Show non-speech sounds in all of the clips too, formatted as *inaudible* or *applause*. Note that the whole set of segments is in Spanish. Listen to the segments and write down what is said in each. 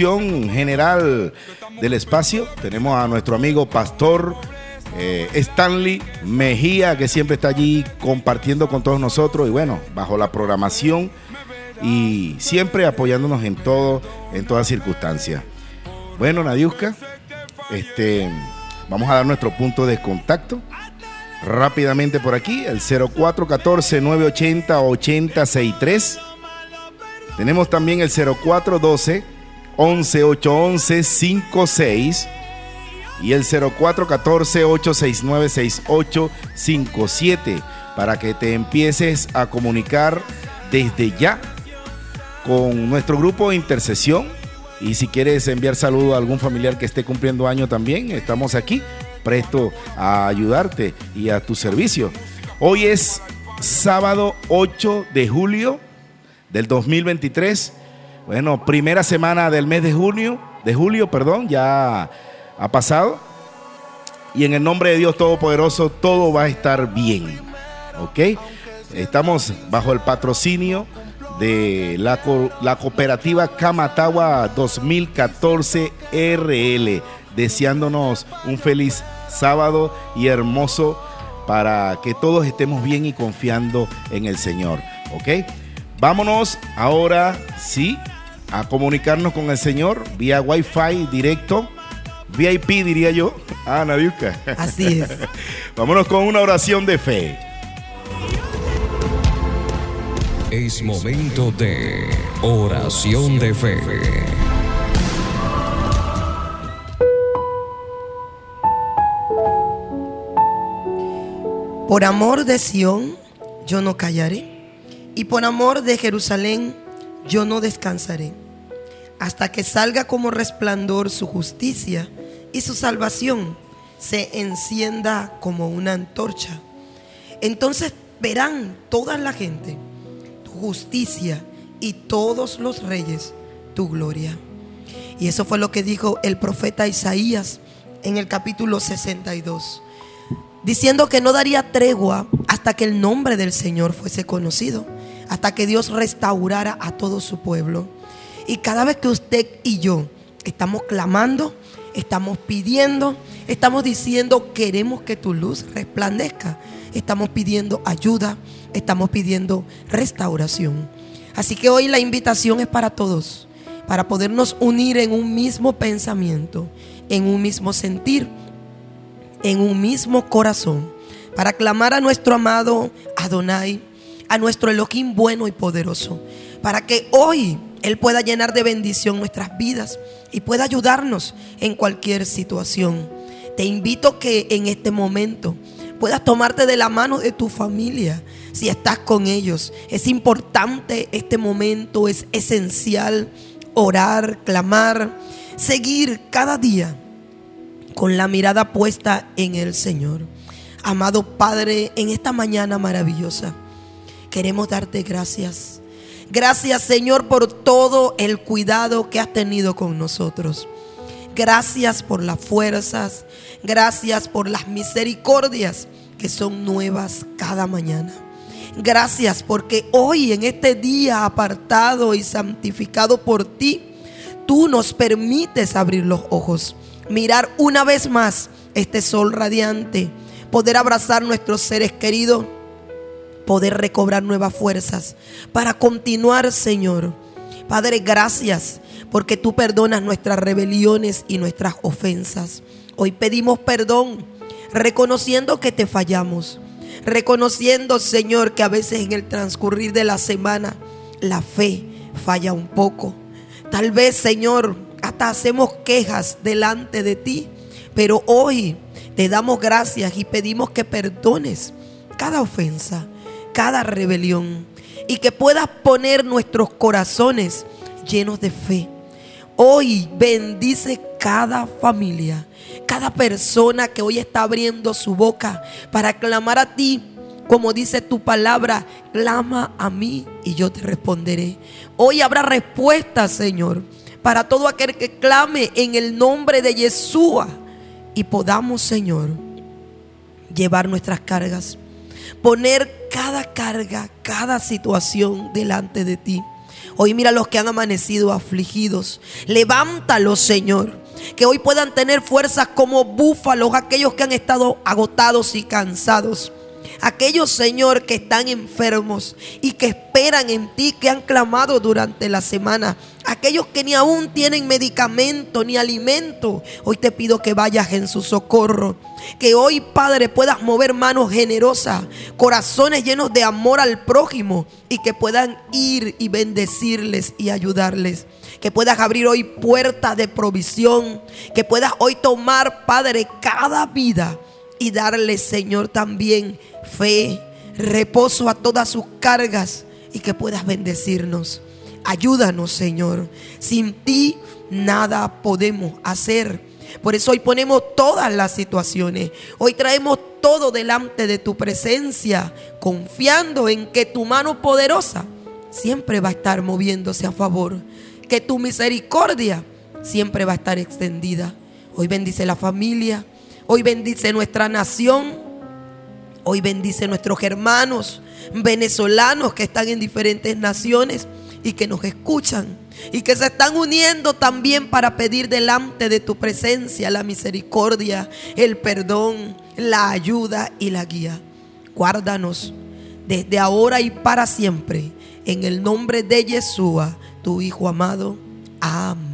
general del espacio tenemos a nuestro amigo Pastor eh, Stanley Mejía, que siempre está allí compartiendo con todos nosotros y bueno, bajo la programación y siempre apoyándonos en todo, en todas circunstancias. Bueno, Nadiuska, este, vamos a dar nuestro punto de contacto rápidamente por aquí, el 0414-980-8063. Tenemos también el 0412 11811 56 y el 0414-869-6857 para que te empieces a comunicar desde ya con nuestro grupo de intercesión. Y si quieres enviar saludo a algún familiar que esté cumpliendo año también, estamos aquí, presto a ayudarte y a tu servicio. Hoy es sábado 8 de julio del 2023. Bueno, primera semana del mes de junio, de julio, perdón, ya ha pasado. Y en el nombre de Dios Todopoderoso, todo va a estar bien. ¿Ok? Estamos bajo el patrocinio de la, la cooperativa Camatagua 2014 RL, deseándonos un feliz sábado y hermoso para que todos estemos bien y confiando en el Señor. ¿Ok? Vámonos ahora, sí, a comunicarnos con el Señor vía Wi-Fi directo VIP, diría yo. Ah, Nadiuska. Así es. *laughs* Vámonos con una oración de fe. Es momento de oración de fe. Por amor de Sión, yo no callaré. Y por amor de Jerusalén, yo no descansaré. Hasta que salga como resplandor su justicia y su salvación se encienda como una antorcha. Entonces verán toda la gente tu justicia y todos los reyes tu gloria. Y eso fue lo que dijo el profeta Isaías en el capítulo 62, diciendo que no daría tregua hasta que el nombre del Señor fuese conocido, hasta que Dios restaurara a todo su pueblo. Y cada vez que usted y yo estamos clamando, estamos pidiendo, estamos diciendo, queremos que tu luz resplandezca. Estamos pidiendo ayuda, estamos pidiendo restauración. Así que hoy la invitación es para todos, para podernos unir en un mismo pensamiento, en un mismo sentir, en un mismo corazón, para clamar a nuestro amado Adonai, a nuestro Elohim bueno y poderoso, para que hoy Él pueda llenar de bendición nuestras vidas y pueda ayudarnos en cualquier situación. Te invito que en este momento puedas tomarte de la mano de tu familia si estás con ellos. Es importante este momento, es esencial orar, clamar, seguir cada día con la mirada puesta en el Señor. Amado Padre, en esta mañana maravillosa, queremos darte gracias Gracias Señor por todo el cuidado que has tenido con nosotros. Gracias por las fuerzas. Gracias por las misericordias que son nuevas cada mañana. Gracias porque hoy en este día apartado y santificado por ti, tú nos permites abrir los ojos, mirar una vez más este sol radiante, poder abrazar nuestros seres queridos poder recobrar nuevas fuerzas para continuar, Señor. Padre, gracias porque tú perdonas nuestras rebeliones y nuestras ofensas. Hoy pedimos perdón, reconociendo que te fallamos, reconociendo, Señor, que a veces en el transcurrir de la semana la fe falla un poco. Tal vez, Señor, hasta hacemos quejas delante de ti, pero hoy te damos gracias y pedimos que perdones cada ofensa cada rebelión y que puedas poner nuestros corazones llenos de fe. Hoy bendice cada familia, cada persona que hoy está abriendo su boca para clamar a ti. Como dice tu palabra, clama a mí y yo te responderé. Hoy habrá respuesta, Señor, para todo aquel que clame en el nombre de Yeshua y podamos, Señor, llevar nuestras cargas poner cada carga, cada situación delante de ti. Hoy mira los que han amanecido afligidos. Levántalos, Señor. Que hoy puedan tener fuerzas como búfalos, aquellos que han estado agotados y cansados. Aquellos, Señor, que están enfermos y que esperan en ti, que han clamado durante la semana. Aquellos que ni aún tienen medicamento ni alimento. Hoy te pido que vayas en su socorro. Que hoy, Padre, puedas mover manos generosas, corazones llenos de amor al prójimo y que puedan ir y bendecirles y ayudarles. Que puedas abrir hoy puertas de provisión. Que puedas hoy tomar, Padre, cada vida y darle, Señor, también fe, reposo a todas sus cargas y que puedas bendecirnos. Ayúdanos, Señor. Sin ti nada podemos hacer. Por eso hoy ponemos todas las situaciones. Hoy traemos todo delante de tu presencia, confiando en que tu mano poderosa siempre va a estar moviéndose a favor. Que tu misericordia siempre va a estar extendida. Hoy bendice la familia. Hoy bendice nuestra nación. Hoy bendice nuestros hermanos venezolanos que están en diferentes naciones y que nos escuchan y que se están uniendo también para pedir delante de tu presencia la misericordia, el perdón, la ayuda y la guía. Guárdanos desde ahora y para siempre. En el nombre de Yeshua, tu Hijo amado. Amén.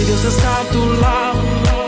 Se Deus está do lado.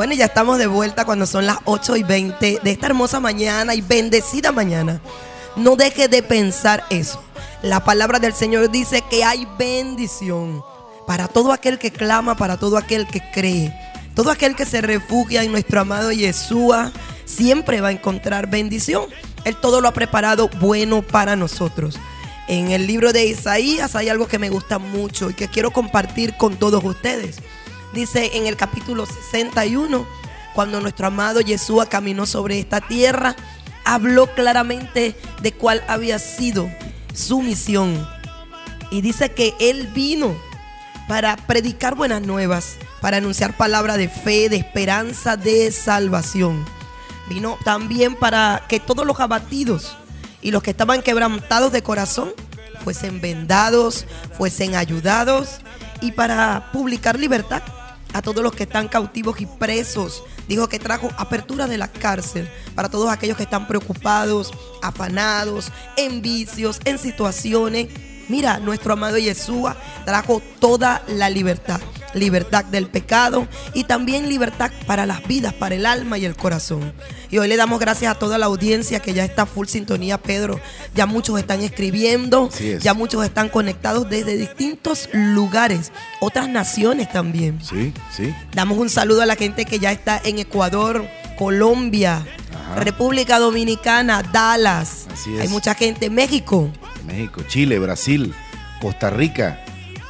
Bueno, ya estamos de vuelta cuando son las 8 y 20 de esta hermosa mañana y bendecida mañana. No deje de pensar eso. La palabra del Señor dice que hay bendición para todo aquel que clama, para todo aquel que cree. Todo aquel que se refugia en nuestro amado Yeshua siempre va a encontrar bendición. Él todo lo ha preparado bueno para nosotros. En el libro de Isaías hay algo que me gusta mucho y que quiero compartir con todos ustedes. Dice en el capítulo 61, cuando nuestro amado Yeshua caminó sobre esta tierra, habló claramente de cuál había sido su misión. Y dice que Él vino para predicar buenas nuevas, para anunciar palabra de fe, de esperanza, de salvación. Vino también para que todos los abatidos y los que estaban quebrantados de corazón fuesen vendados, fuesen ayudados y para publicar libertad a todos los que están cautivos y presos. Dijo que trajo apertura de la cárcel para todos aquellos que están preocupados, afanados, en vicios, en situaciones Mira, nuestro amado Yeshua trajo toda la libertad. Libertad del pecado y también libertad para las vidas, para el alma y el corazón. Y hoy le damos gracias a toda la audiencia que ya está full sintonía, Pedro. Ya muchos están escribiendo, ya muchos están conectados desde distintos lugares, otras naciones también. Sí, sí. Damos un saludo a la gente que ya está en Ecuador, Colombia, República Dominicana, Dallas. Hay mucha gente en México. México, Chile, Brasil, Costa Rica,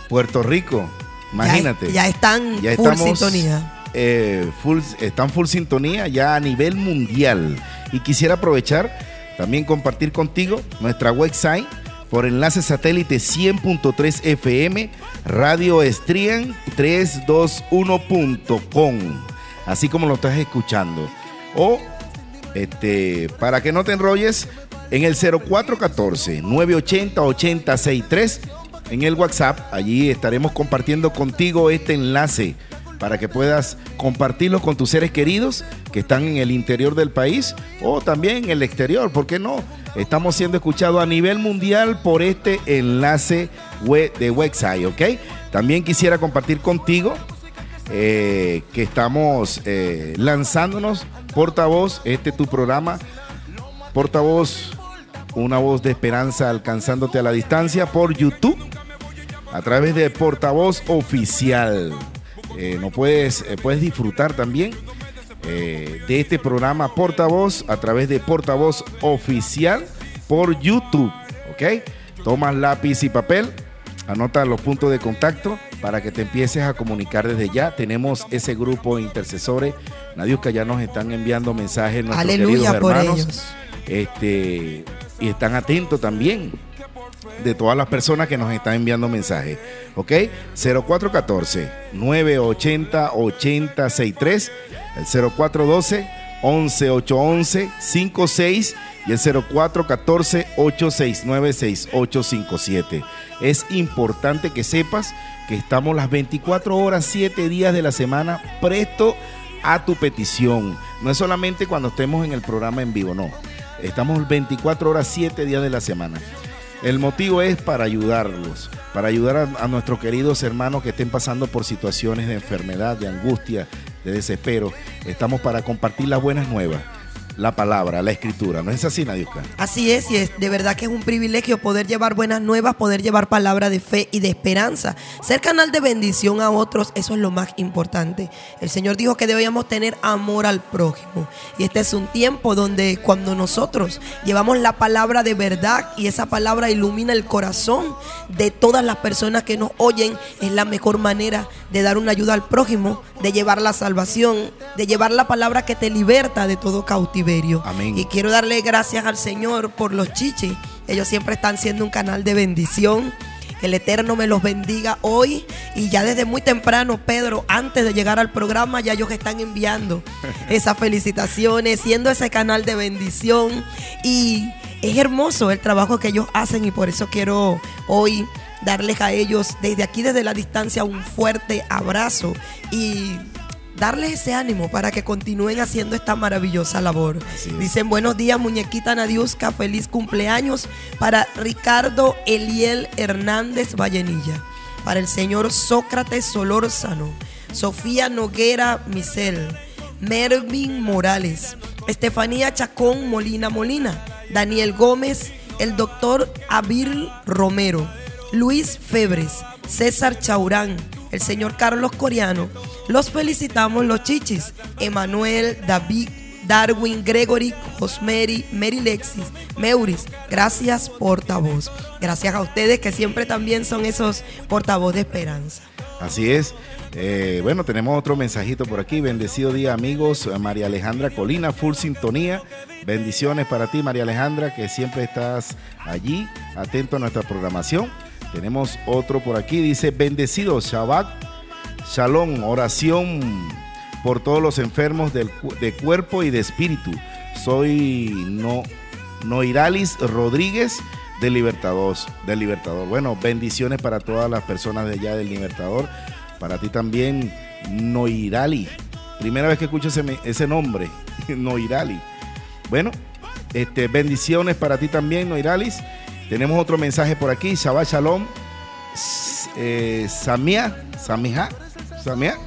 Puerto Rico. Imagínate. Ya, están ya full sintonía. Eh, full, están full sintonía ya a nivel mundial. Y quisiera aprovechar también compartir contigo nuestra website por enlace satélite 100.3 FM, Radio Estrian 321.com, así como lo estás escuchando. O este, para que no te enrolles, en el 0414-980-8063, en el WhatsApp, allí estaremos compartiendo contigo este enlace para que puedas compartirlo con tus seres queridos que están en el interior del país o también en el exterior, ¿por qué no? Estamos siendo escuchados a nivel mundial por este enlace de website, ¿ok? También quisiera compartir contigo eh, que estamos eh, lanzándonos portavoz, este tu programa, portavoz una voz de esperanza alcanzándote a la distancia por YouTube a través de Portavoz Oficial. Eh, no puedes, eh, puedes disfrutar también eh, de este programa Portavoz a través de Portavoz Oficial por YouTube. ¿Ok? Tomas lápiz y papel, anota los puntos de contacto para que te empieces a comunicar desde ya. Tenemos ese grupo de intercesores. que ya nos están enviando mensajes nuestros Aleluya queridos hermanos. Ellos. Este, y están atentos también de todas las personas que nos están enviando mensajes. ¿Ok? 0414-980-8063, el 0412-11811-56 y el 0414-869-6857. Es importante que sepas que estamos las 24 horas, 7 días de la semana presto a tu petición. No es solamente cuando estemos en el programa en vivo, no Estamos 24 horas, 7 días de la semana. El motivo es para ayudarlos, para ayudar a, nuestros queridos hermanos que estén pasando por situaciones de enfermedad, de angustia, de desespero. Estamos para compartir las buenas nuevas la palabra, la escritura. ¿No es así, Nadiuska? Así es, y es de verdad que es un privilegio poder llevar buenas nuevas, poder llevar palabra de fe y de esperanza. Ser canal de bendición a otros, eso es lo más importante. El Señor dijo que debíamos tener amor al prójimo. Y este es un tiempo donde cuando nosotros llevamos la palabra de verdad y esa palabra ilumina el corazón de todas las personas que nos oyen, es la mejor manera de dar una ayuda al prójimo, de llevar la salvación, de llevar la palabra que te liberta de todo cautiverio. Amén. Y quiero darle gracias al Señor por los chichis. Ellos siempre están siendo un canal de bendición. El Eterno me los bendiga hoy. Y ya desde muy temprano, Pedro, antes de llegar al programa, ya ellos están enviando *laughs* esas felicitaciones, siendo ese canal de bendición. Y es hermoso el trabajo que ellos hacen y por eso quiero hoy darles a ellos desde aquí, desde la distancia, un fuerte abrazo y darles ese ánimo para que continúen haciendo esta maravillosa labor. Dicen buenos días, muñequita Nadiuska, feliz cumpleaños para Ricardo Eliel Hernández Vallenilla. para el señor Sócrates Solórzano, Sofía Noguera Misel, Mervin Morales, Estefanía Chacón Molina Molina, Daniel Gómez, el doctor Abir Romero, Luis Febres, César Chaurán, el señor Carlos Coriano. Los felicitamos los chichis, Emanuel, David, Darwin, Gregory, Josmeri, Mary Lexis, Meuris. Gracias, portavoz. Gracias a ustedes que siempre también son esos portavoz de esperanza. Así es. Eh, bueno, tenemos otro mensajito por aquí. Bendecido día, amigos. María Alejandra Colina, full sintonía. Bendiciones para ti, María Alejandra, que siempre estás allí, atento a nuestra programación. Tenemos otro por aquí, dice, bendecido Shabbat, Shalom, oración por todos los enfermos del, de cuerpo y de espíritu. Soy no, Noiralis Rodríguez del Libertador, del Libertador. Bueno, bendiciones para todas las personas de allá del Libertador. Para ti también, Noirali. Primera vez que escucho ese, ese nombre, *laughs* Noirali. Bueno, este, bendiciones para ti también, Noiralis. Tenemos otro mensaje por aquí, Shabbat Shalom, eh, Samia, Samia, Samia.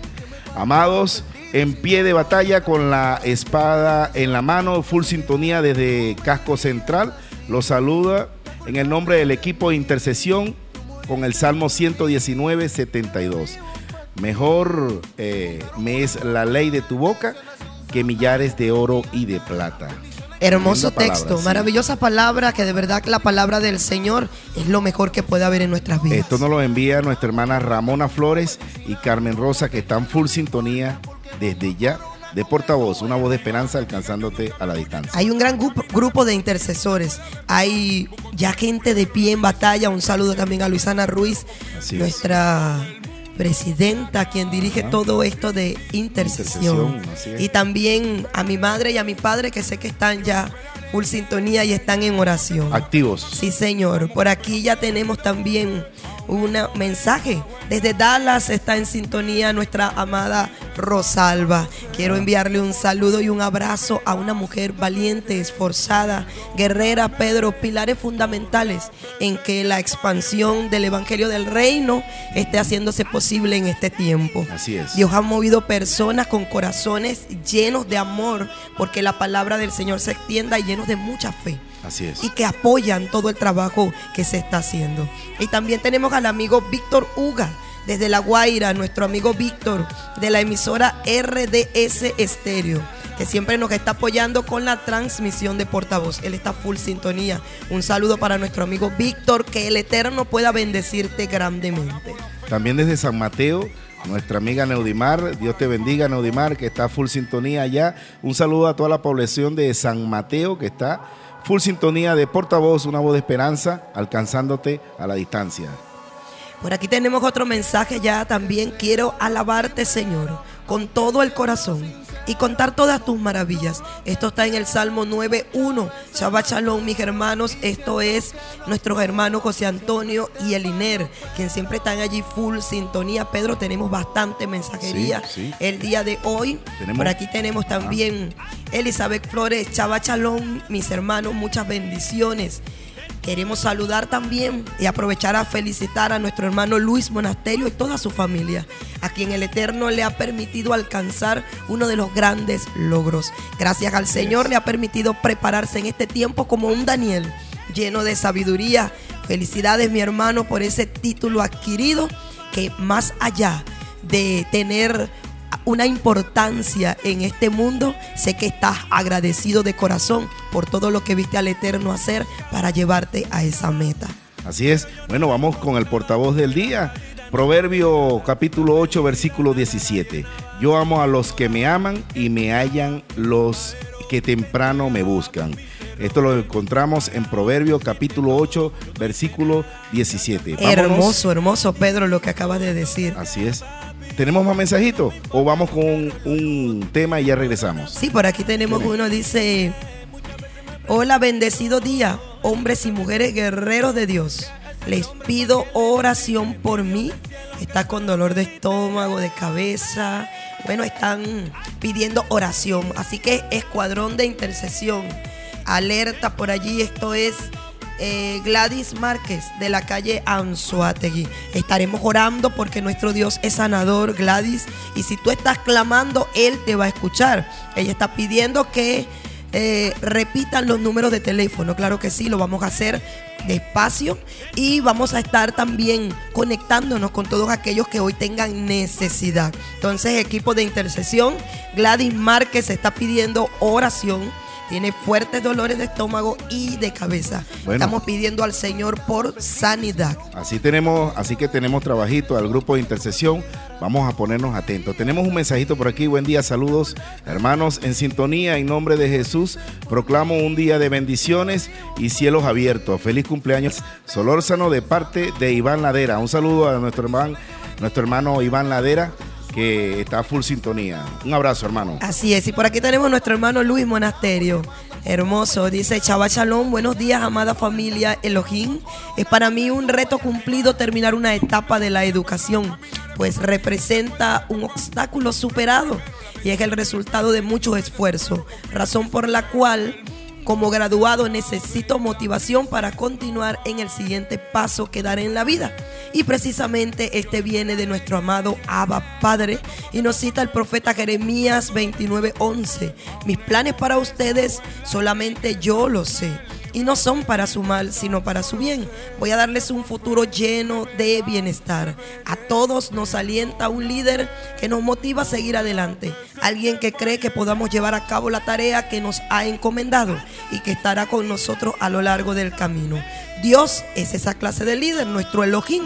Amados, en pie de batalla con la espada en la mano, full sintonía desde Casco Central. Los saluda en el nombre del equipo de intercesión con el Salmo 119, 72. Mejor eh, me es la ley de tu boca que millares de oro y de plata. Hermoso texto, maravillosa palabra, que de verdad la palabra del Señor es lo mejor que puede haber en nuestras vidas. Esto nos lo envía nuestra hermana Ramona Flores y Carmen Rosa, que están full sintonía desde ya de portavoz, una voz de esperanza alcanzándote a la distancia. Hay un gran grupo, de intercesores, hay ya gente de pie en batalla, un saludo también a Luisana Ruiz, nuestra presidenta, quien dirige todo esto de intercesión. y también a mi madre y a mi padre, que sé que están ya full sintonía y están en oración. Activos. Sí, señor. Por aquí ya tenemos también un mensaje. Desde Dallas está en sintonía nuestra amada Rosalba. Quiero enviarle un saludo y un abrazo a una mujer valiente, esforzada, guerrera, Pedro, pilares fundamentales en que la expansión del Evangelio del Reino esté haciéndose posible en este tiempo. Así es. Dios ha movido personas con corazones llenos de amor porque la palabra del Señor se extienda y llenos de mucha fe. Así es. Y que apoyan todo el trabajo que se está haciendo. Y también tenemos al amigo Víctor Uga, desde La Guaira, nuestro amigo Víctor, de la emisora RDS Estéreo, que siempre nos está apoyando con la transmisión de portavoz. Él está full sintonía. Un saludo para nuestro amigo Víctor, que el Eterno pueda bendecirte grandemente. También desde San Mateo, nuestra amiga Neudimar, Dios te bendiga Neudimar, que está full sintonía allá. Un saludo a toda la población de San Mateo, que está Full sintonía de portavoz, una voz de esperanza, alcanzándote a la distancia. Por aquí tenemos otro mensaje ya también. Quiero alabarte, Señor, con todo el corazón y contar todas tus maravillas. Esto está en el Salmo 9.1. Shabbat Shalom, mis hermanos. Esto es nuestros hermanos José Antonio y Eliner, quien siempre están allí full sintonía. Pedro, tenemos bastante mensajería el día de hoy. Por aquí tenemos también Elizabeth Flores, Shabbat Shalom, mis hermanos, muchas bendiciones. Queremos saludar también y aprovechar a felicitar a nuestro hermano Luis Monasterio y toda su familia, a quien el Eterno le ha permitido alcanzar uno de los grandes logros. Gracias al Señor le ha permitido prepararse en este tiempo como un Daniel, lleno de sabiduría. Felicidades mi hermano por ese título adquirido que más allá de tener una importancia en este mundo, sé que estás agradecido de corazón por todo lo que viste al Eterno hacer para llevarte a esa meta. Así es. Bueno, vamos con el portavoz del día. Proverbio capítulo 8, versículo 17. Yo amo a los que me aman y me hallan los que temprano me buscan. Esto lo encontramos en Proverbio capítulo 8, versículo 17. Hermoso, hermoso, Pedro, lo que acabas de decir. Así es. ¿Tenemos más mensajitos? ¿O vamos con un, tema y ya regresamos? Sí, por aquí tenemos uno, dice, hola, bendecido día, hombres y mujeres guerreros de Dios. Les pido oración por mí. Está con dolor de estómago, de cabeza. Bueno, están pidiendo oración. Así que escuadrón de intercesión. Alerta por allí. Esto es eh, Gladys Márquez de la calle Anzuategui. Estaremos orando porque nuestro Dios es sanador, Gladys. Y si tú estás clamando, Él te va a escuchar. Ella está pidiendo que eh, repitan los números de teléfono. Claro que sí, lo vamos a hacer despacio y vamos a estar también conectándonos con todos aquellos que hoy tengan necesidad. Entonces, equipo de intercesión, Gladys Márquez está pidiendo oración tiene fuertes dolores de estómago y de cabeza. Estamos pidiendo al Señor por sanidad. Así tenemos, así que tenemos trabajito al grupo de intercesión. Vamos a ponernos atentos. Tenemos un mensajito por aquí. Buen día, saludos, hermanos en sintonía. En nombre de Jesús, proclamo un día de bendiciones y cielos abiertos. Feliz cumpleaños, Solórzano, de parte de Iván Ladera. Un saludo a nuestro hermano, nuestro hermano Iván Ladera que está a full sintonía. Un abrazo, hermano. Así es, y por aquí tenemos nuestro hermano Luis Monasterio. Hermoso, dice Chava buenos días, amada familia Elohim. Es para mí un reto cumplido terminar una etapa de la educación, pues representa un obstáculo superado y es el resultado de mucho esfuerzo, razón por la cual como graduado necesito motivación para continuar en el siguiente paso que daré en la vida. Y precisamente este viene de nuestro amado Abba Padre y nos cita el profeta Jeremías 29:11. Mis planes para ustedes solamente yo los sé y no son para su mal, sino para su bien. Voy a darles un futuro lleno de bienestar. A todos nos alienta un líder que nos motiva a seguir adelante, alguien que cree que podamos llevar a cabo la tarea que nos ha encomendado y que estará con nosotros a lo largo del camino. Dios es esa clase de líder, nuestro Elohim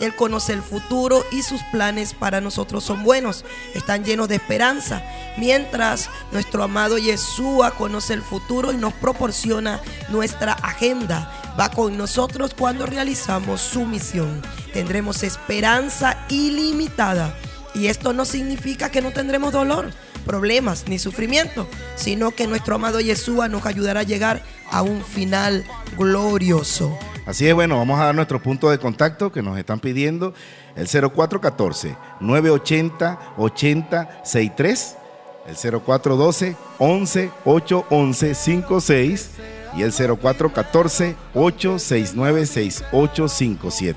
él conoce el futuro y sus planes para nosotros son buenos, están llenos de esperanza. Mientras nuestro amado Yeshua conoce el futuro y nos proporciona nuestra agenda, va con nosotros cuando realizamos su misión. Tendremos esperanza ilimitada. Y esto no significa que no tendremos dolor, problemas ni sufrimiento, sino que nuestro amado Yeshua nos ayudará a llegar a un final glorioso. Así es, bueno, vamos a dar nuestro punto de contacto que nos están pidiendo, el 0414-980-8063, el 0412-11-811-56 y el 0414-869-6857.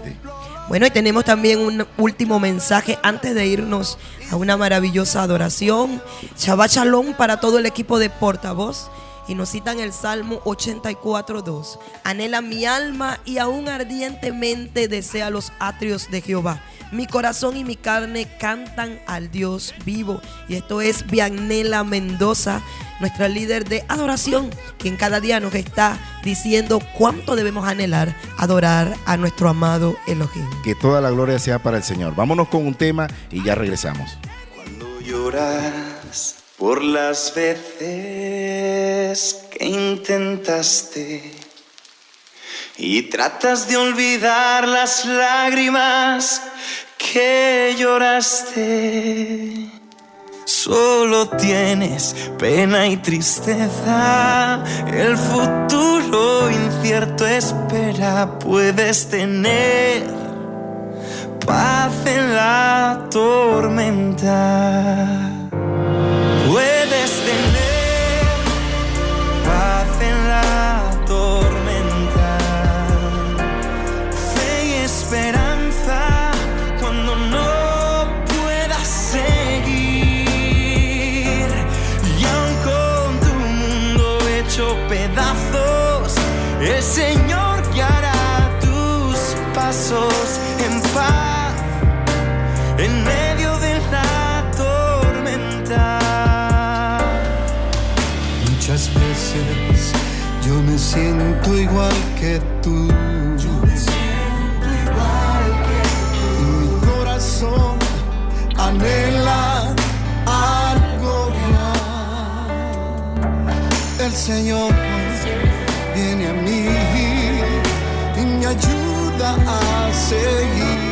Bueno, y tenemos también un último mensaje antes de irnos a una maravillosa adoración. Shabbat Shalom para todo el equipo de Portavoz y nos citan el Salmo 84.2. Anhela mi alma y aún ardientemente desea los atrios de Jehová. Mi corazón y mi carne cantan al Dios vivo. Y esto es Vianela Mendoza, nuestra líder de adoración, quien cada día nos está diciendo cuánto debemos anhelar adorar a nuestro amado Elohim. Que toda la gloria sea para el Señor. Vámonos con un tema y ya regresamos. Cuando lloras por las veces que intentaste y tratas de olvidar las lágrimas que lloraste. Solo tienes pena y tristeza, el futuro incierto espera, puedes tener paz en la tormenta. Guiará tus pasos en paz. En medio de la tormenta. Muchas veces yo me siento igual que tú. Yo me siento igual que tú. Y mi corazón anhela algo más. El Señor viene a mí y me ayuda a seguir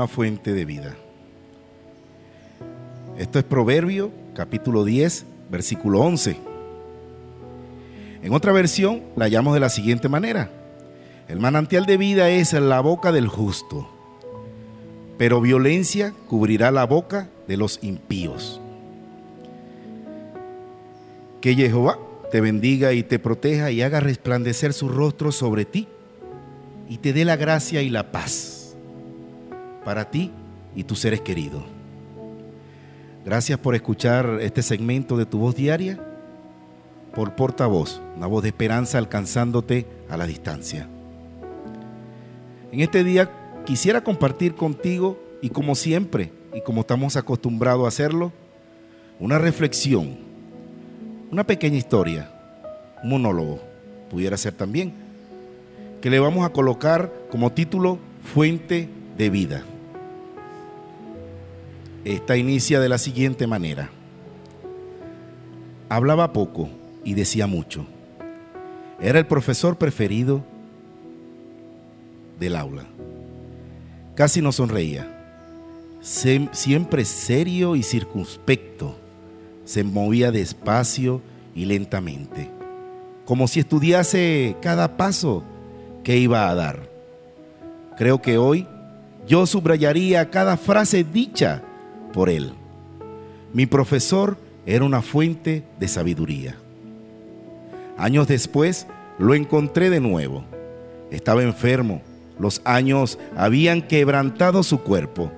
una fuente de vida. Esto es Proverbio capítulo 10, versículo 11. En otra versión la llamo de la siguiente manera. El manantial de vida es la boca del justo, pero violencia cubrirá la boca de los impíos. Que Jehová te bendiga y te proteja y haga resplandecer su rostro sobre ti y te dé la gracia y la paz para ti y tus seres queridos. Gracias por escuchar este segmento de tu voz diaria por portavoz, una voz de esperanza alcanzándote a la distancia. En este día quisiera compartir contigo y como siempre y como estamos acostumbrados a hacerlo, una reflexión, una pequeña historia, un monólogo, pudiera ser también, que le vamos a colocar como título Fuente de Vida. Esta inicia de la siguiente manera. Hablaba poco y decía mucho. Era el profesor preferido del aula. Casi no sonreía. siempre serio y circunspecto. Se movía despacio y lentamente, como si estudiase cada paso que iba a dar. Creo que hoy yo subrayaría cada frase dicha por él. Mi profesor era una fuente de sabiduría. Años después lo encontré de nuevo. Estaba enfermo. Los años habían quebrantado su cuerpo,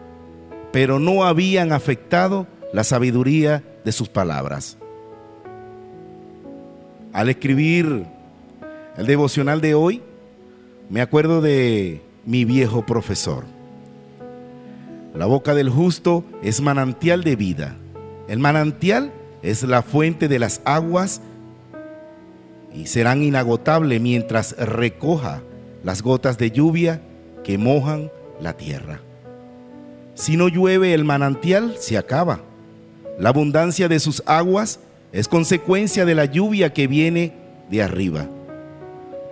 pero no habían afectado la sabiduría de sus palabras. Al escribir el devocional de hoy, me acuerdo de mi viejo profesor. La boca del justo es manantial de vida. El manantial es la fuente de las aguas y serán inagotables mientras recoja las gotas de lluvia que mojan la tierra. Si no llueve el manantial, se acaba. La abundancia de sus aguas es consecuencia de la lluvia que viene de arriba.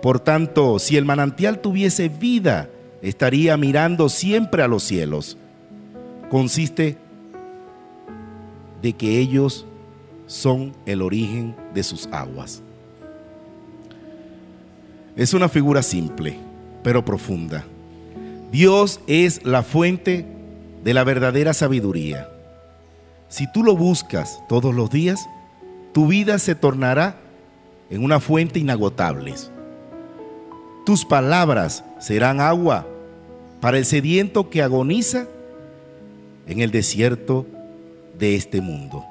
Por tanto, si el manantial tuviese vida, estaría mirando siempre a los cielos. Consiste de que ellos son el origen de sus aguas. Es una figura simple, pero profunda. Dios es la fuente de la verdadera sabiduría. Si tú lo buscas todos los días, tu vida se tornará en una fuente inagotable. Tus palabras serán agua para el sediento que agoniza en el desierto de este mundo.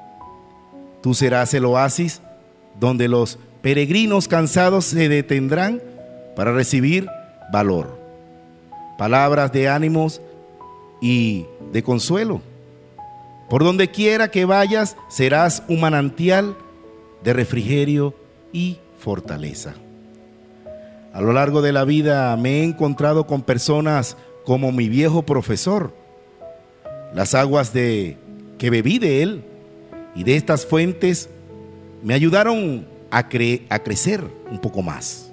Tú serás el oasis donde los peregrinos cansados se detendrán para recibir valor, palabras de ánimos y de consuelo. Por donde quiera que vayas, serás un manantial de refrigerio y fortaleza. A lo largo de la vida me he encontrado con personas como mi viejo profesor. Las aguas de que bebí de él y de estas fuentes me ayudaron a, a crecer un poco más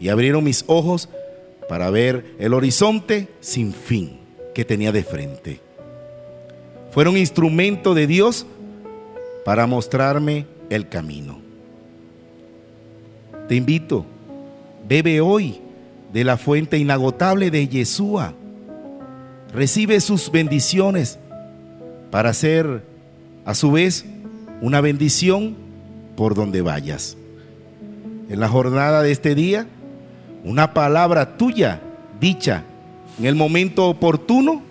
y abrieron mis ojos para ver el horizonte sin fin que tenía de frente. Fueron instrumento de Dios para mostrarme el camino. Te invito, bebe hoy de la fuente inagotable de Yeshua. Recibe sus bendiciones para ser a su vez una bendición por donde vayas. En la jornada de este día, una palabra tuya dicha en el momento oportuno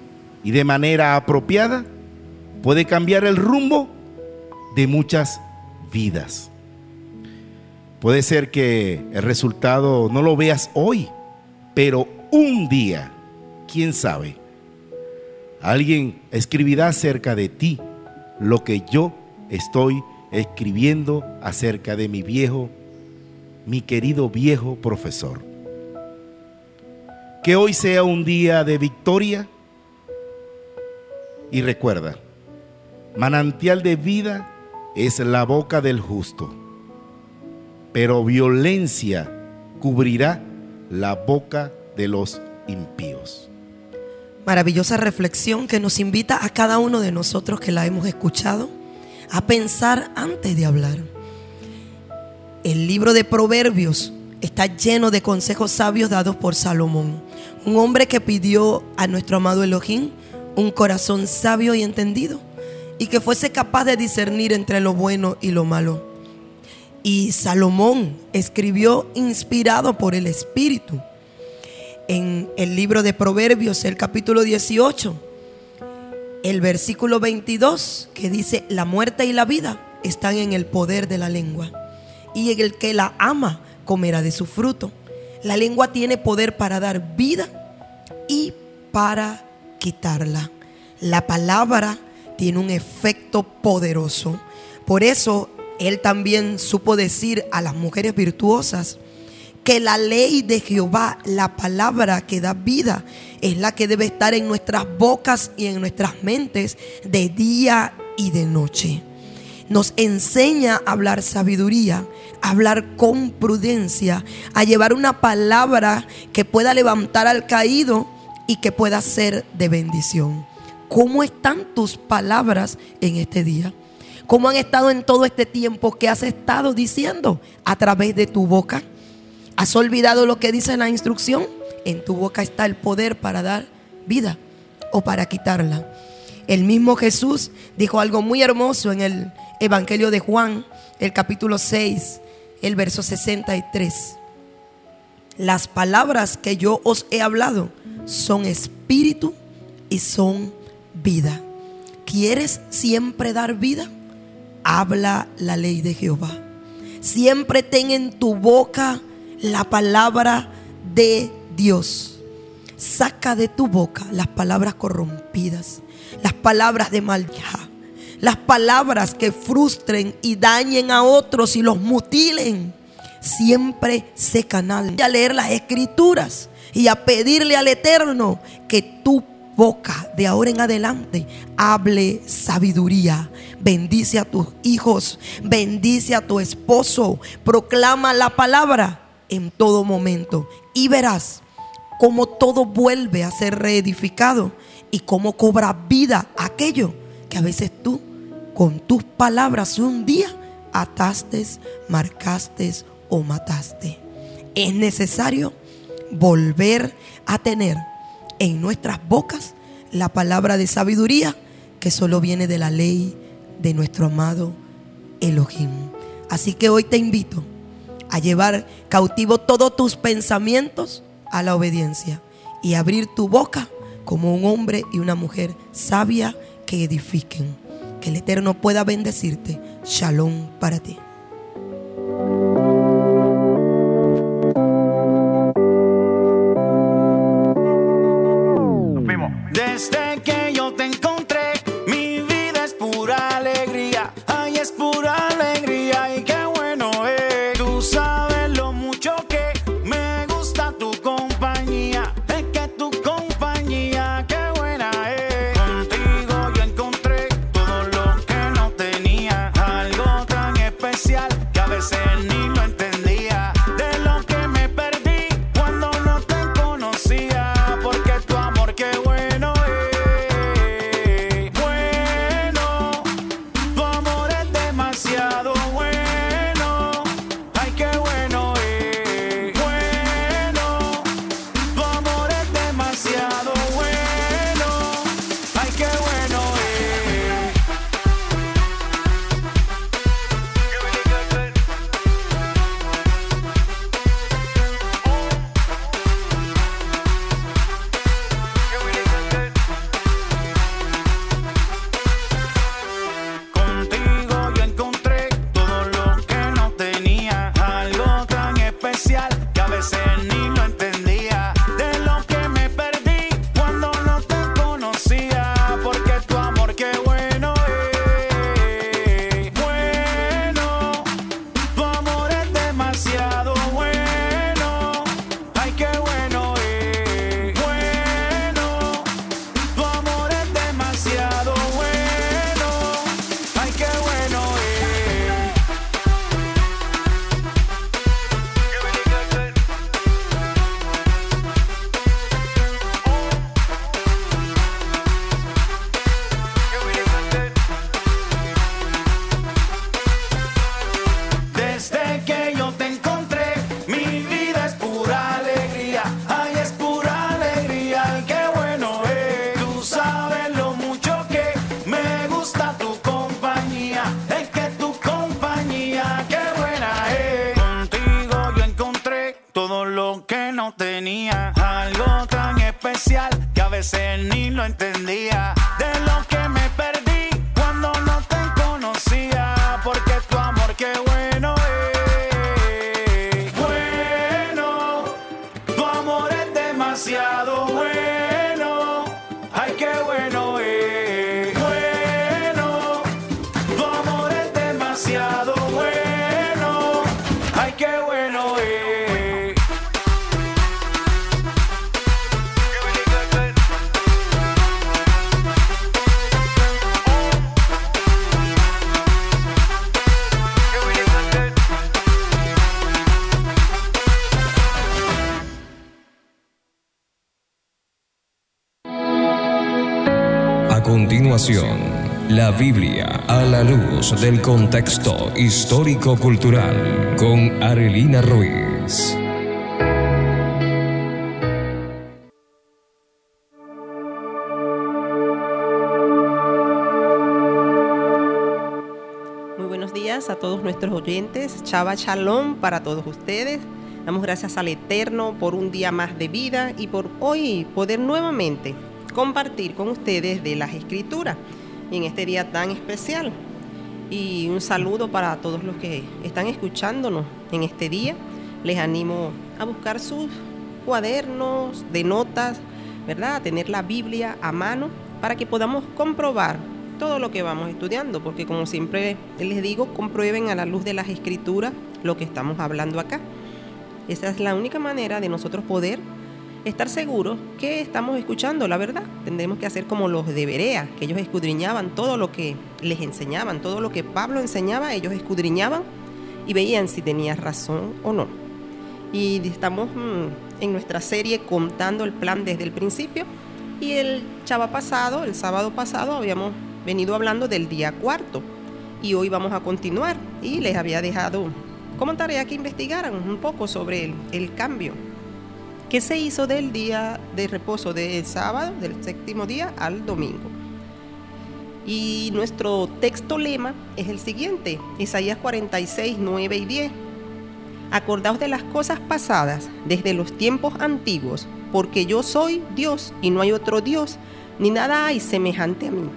y de manera apropiada puede cambiar el rumbo de muchas vidas. Puede ser que el resultado no lo veas hoy, pero un día, quién sabe, alguien escribirá acerca de ti lo que yo estoy escribiendo acerca de mi viejo, mi querido viejo profesor. Que hoy sea un día de victoria y recuerda, manantial de vida es la boca del justo, pero violencia cubrirá la boca de los impíos. Maravillosa reflexión que nos invita a cada uno de nosotros que la hemos escuchado a pensar antes de hablar. El libro de Proverbios está lleno de consejos sabios dados por Salomón, un hombre que pidió a nuestro amado Elohim un corazón sabio y entendido y que fuese capaz de discernir entre lo bueno y lo malo. Y Salomón escribió inspirado por el Espíritu en el libro de Proverbios, el capítulo 18, el versículo 22, que dice, la muerte y la vida están en el poder de la lengua, y el que la ama comerá de su fruto. La lengua tiene poder para dar vida y para quitarla. La palabra tiene un efecto poderoso. Por eso él también supo decir a las mujeres virtuosas, que la ley de Jehová, la palabra que da vida, es la que debe estar en nuestras bocas y en nuestras mentes de día y de noche. Nos enseña a hablar sabiduría, a hablar con prudencia, a llevar una palabra que pueda levantar al caído y que pueda ser de bendición. ¿Cómo están tus palabras en este día? ¿Cómo han estado en todo este tiempo que has estado diciendo a través de tu boca? ¿Has olvidado lo que dice la instrucción? En tu boca está el poder para dar vida o para quitarla. El mismo Jesús dijo algo muy hermoso en el Evangelio de Juan, el capítulo 6, el verso 63. Las palabras que yo os he hablado son espíritu y son vida. ¿Quieres siempre dar vida? Habla la ley de Jehová. Siempre ten en tu boca la palabra de Dios. Saca de tu boca las palabras corrompidas, las palabras de maldad, las palabras que frustren y dañen a otros y los mutilen. Siempre sé canal a leer las escrituras y a pedirle al Eterno que tu boca de ahora en adelante hable sabiduría. Bendice a tus hijos, bendice a tu esposo, proclama la palabra en todo momento y verás cómo todo vuelve a ser reedificado y cómo cobra vida aquello que a veces tú con tus palabras un día ataste, marcaste o mataste. Es necesario volver a tener en nuestras bocas la palabra de sabiduría que solo viene de la ley de nuestro amado Elohim. Así que hoy te invito a llevar cautivo todos tus pensamientos a la obediencia y abrir tu boca como un hombre y una mujer sabia que edifiquen. Que el Eterno pueda bendecirte. Shalom para ti. Del contexto histórico-cultural con Arelina Ruiz. Muy buenos días a todos nuestros oyentes. Chava Shalom para todos ustedes. Damos gracias al Eterno por un día más de vida y por hoy poder nuevamente compartir con ustedes de las Escrituras en este día tan especial. Y un saludo para todos los que están escuchándonos en este día. Les animo a buscar sus cuadernos de notas, ¿verdad? A tener la Biblia a mano para que podamos comprobar todo lo que vamos estudiando, porque como siempre les digo, comprueben a la luz de las escrituras lo que estamos hablando acá. Esa es la única manera de nosotros poder estar seguros que estamos escuchando la verdad. Tendremos que hacer como los de Berea, que ellos escudriñaban todo lo que les enseñaban, todo lo que Pablo enseñaba, ellos escudriñaban y veían si tenía razón o no. Y estamos mm, en nuestra serie contando el plan desde el principio. Y el chava pasado, el sábado pasado, habíamos venido hablando del día cuarto. Y hoy vamos a continuar. Y les había dejado como tarea que investigaran un poco sobre el, el cambio. ¿Qué se hizo del día de reposo del sábado, del séptimo día al domingo? Y nuestro texto lema es el siguiente, Isaías 46, 9 y 10. Acordaos de las cosas pasadas desde los tiempos antiguos, porque yo soy Dios y no hay otro Dios, ni nada hay semejante a mí.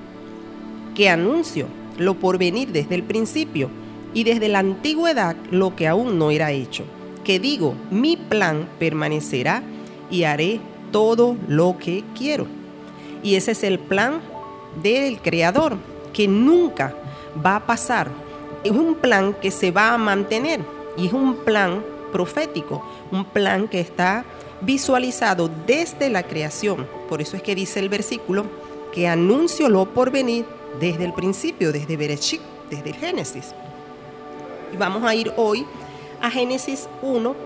Que anuncio lo por venir desde el principio y desde la antigüedad lo que aún no era hecho. Que digo, mi plan permanecerá y haré todo lo que quiero. Y ese es el plan del Creador, que nunca va a pasar. Es un plan que se va a mantener y es un plan profético, un plan que está visualizado desde la creación. Por eso es que dice el versículo que anuncio lo por venir desde el principio, desde Bereshit, desde el Génesis. Y vamos a ir hoy a Génesis 1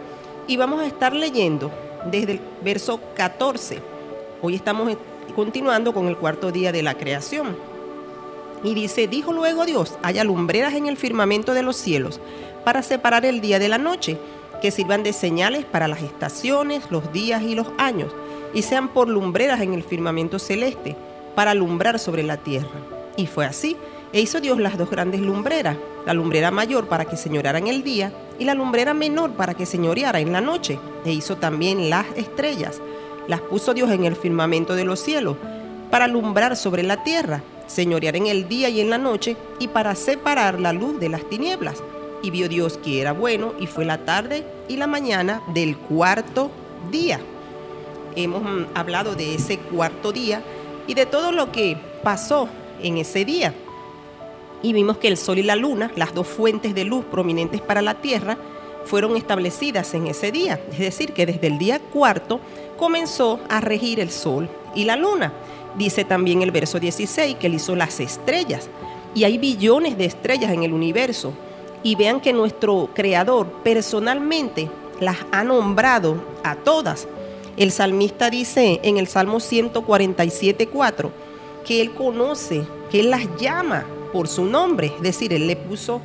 y vamos a estar leyendo desde el verso 14. Hoy estamos continuando con el cuarto día de la creación. Y dice, dijo luego Dios, haya lumbreras en el firmamento de los cielos para separar el día de la noche, que sirvan de señales para las estaciones, los días y los años, y sean por lumbreras en el firmamento celeste, para alumbrar sobre la tierra. Y fue así. E hizo Dios las dos grandes lumbreras, la lumbrera mayor para que señoreara en el día y la lumbrera menor para que señoreara en la noche. E hizo también las estrellas. Las puso Dios en el firmamento de los cielos para alumbrar sobre la tierra, señorear en el día y en la noche y para separar la luz de las tinieblas. Y vio Dios que era bueno y fue la tarde y la mañana del cuarto día. Hemos mm, hablado de ese cuarto día y de todo lo que pasó en ese día y vimos que el sol y la luna, las dos fuentes de luz prominentes para la Tierra, fueron establecidas en ese día. Es decir, que desde el día cuarto comenzó a regir el sol y la luna. Dice también el verso 16 que él hizo las estrellas. Y hay billones de estrellas en el universo. Y vean que nuestro creador personalmente las ha nombrado a todas. El salmista dice en el Salmo 147.4 que él conoce, que él las llama por su nombre, es decir, él le puso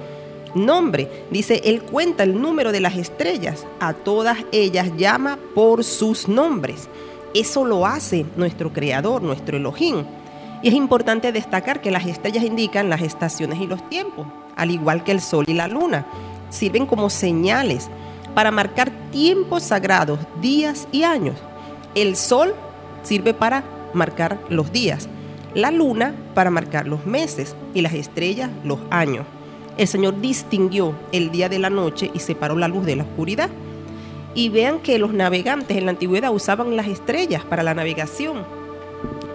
nombre. Dice, él cuenta el número de las estrellas, a todas ellas llama por sus nombres. Eso lo hace nuestro creador, nuestro Elohim. Y es importante destacar que las estrellas indican las estaciones y los tiempos, al igual que el sol y la luna. Sirven como señales para marcar tiempos sagrados, días y años. El sol sirve para marcar los días, la luna para marcar los meses y las estrellas los años. El Señor distinguió el día de la noche y separó la luz de la oscuridad. Y vean que los navegantes en la antigüedad usaban las estrellas para la navegación.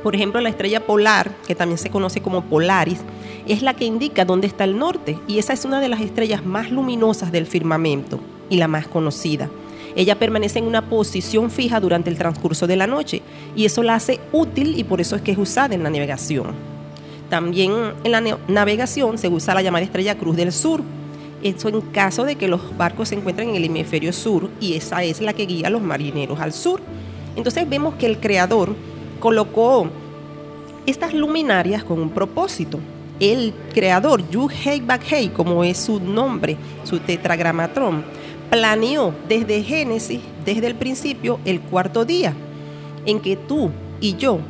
Por ejemplo, la estrella polar, que también se conoce como Polaris, es la que indica dónde está el norte y esa es una de las estrellas más luminosas del firmamento y la más conocida. Ella permanece en una posición fija durante el transcurso de la noche y eso la hace útil y por eso es que es usada en la navegación. También en la navegación se usa la llamada estrella Cruz del Sur. Eso en caso de que los barcos se encuentren en el hemisferio sur y esa es la que guía a los marineros al sur. Entonces vemos que el creador colocó estas luminarias con un propósito. El creador, Yu Hei Bak Hei, como es su nombre, su tetragramatrón, planeó desde Génesis, desde el principio, el cuarto día, en que tú y yo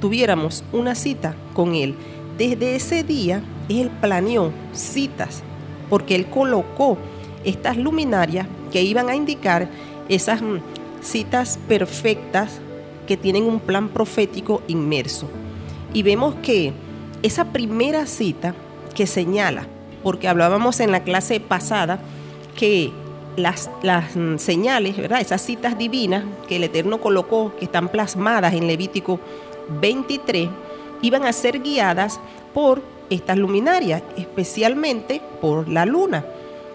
tuviéramos una cita con Él. Desde ese día, Él planeó citas, porque Él colocó estas luminarias que iban a indicar esas mm, citas perfectas que tienen un plan profético inmerso. Y vemos que esa primera cita que señala, porque hablábamos en la clase pasada que las, mm, señales, ¿verdad? esas citas divinas que el Eterno colocó, que están plasmadas en Levítico 23, iban a ser guiadas por estas luminarias, especialmente por la luna.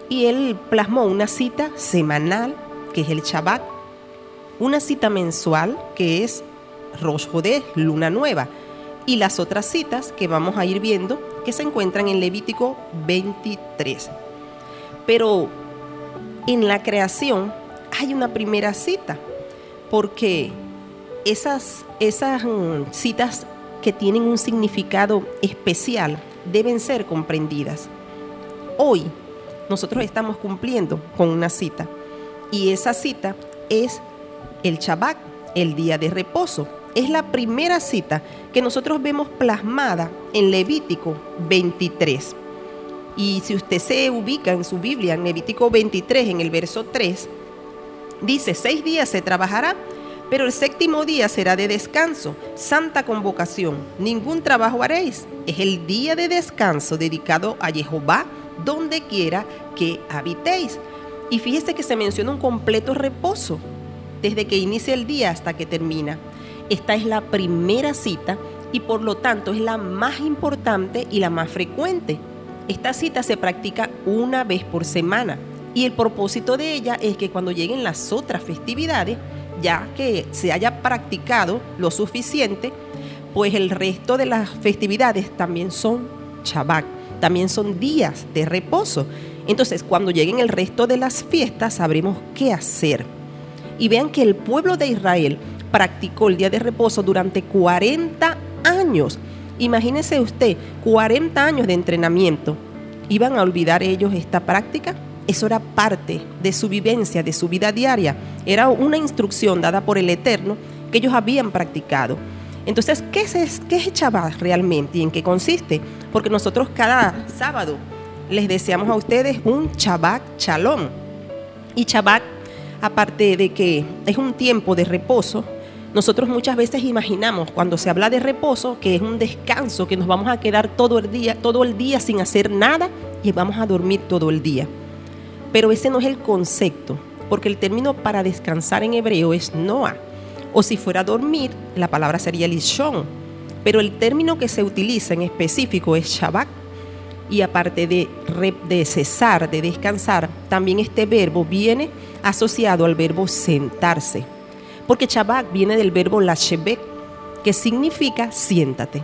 Y él plasmó una cita semanal, que es el Shabbat, una cita mensual, que es Rosh Hodeh, luna nueva, y las otras citas que vamos a ir viendo, que se encuentran en Levítico 23. Pero en la creación hay una primera cita, porque esas, esas mm, citas que tienen un significado especial deben ser comprendidas. Hoy nosotros estamos cumpliendo con una cita y esa cita es el Shabbat, el día de reposo. Es la primera cita que nosotros vemos plasmada en Levítico 23. Y si usted se ubica en su Biblia, en Levítico 23, en el verso 3, dice, seis días se trabajará, pero el séptimo día será de descanso, santa convocación. Ningún trabajo haréis. Es el día de descanso dedicado a Jehová, donde quiera que habitéis. Y fíjese que se menciona un completo reposo, desde que inicia el día hasta que termina. Esta es la primera cita y por lo tanto es la más importante y la más frecuente. Esta cita se practica una vez por semana y el propósito de ella es que cuando lleguen las otras festividades, ya que se haya practicado lo suficiente, pues el resto de las festividades también son Shabbat, también son días de reposo. Entonces, cuando lleguen el resto de las fiestas, sabremos qué hacer. Y vean que el pueblo de Israel practicó el día de reposo durante 40 años Imagínese usted, 40 años de entrenamiento. ¿Iban a olvidar ellos esta práctica? Eso era parte de su vivencia, de su vida diaria. Era una instrucción dada por el Eterno que ellos habían practicado. Entonces, ¿qué es, qué es Shabbat realmente y en qué consiste? Porque nosotros cada sábado les deseamos a ustedes un Shabbat Shalom. Y Shabbat, aparte de que es un tiempo de reposo, nosotros muchas veces imaginamos cuando se habla de reposo que es un descanso, que nos vamos a quedar todo el día, todo el día sin hacer nada y vamos a dormir todo el día. Pero ese no es el concepto, porque el término para descansar en hebreo es noah, o si fuera dormir, la palabra sería lishon, pero el término que se utiliza en específico es shabbat. Y aparte de, de cesar, de descansar, también este verbo viene asociado al verbo sentarse porque Shabbat viene del verbo lashebek, que significa siéntate.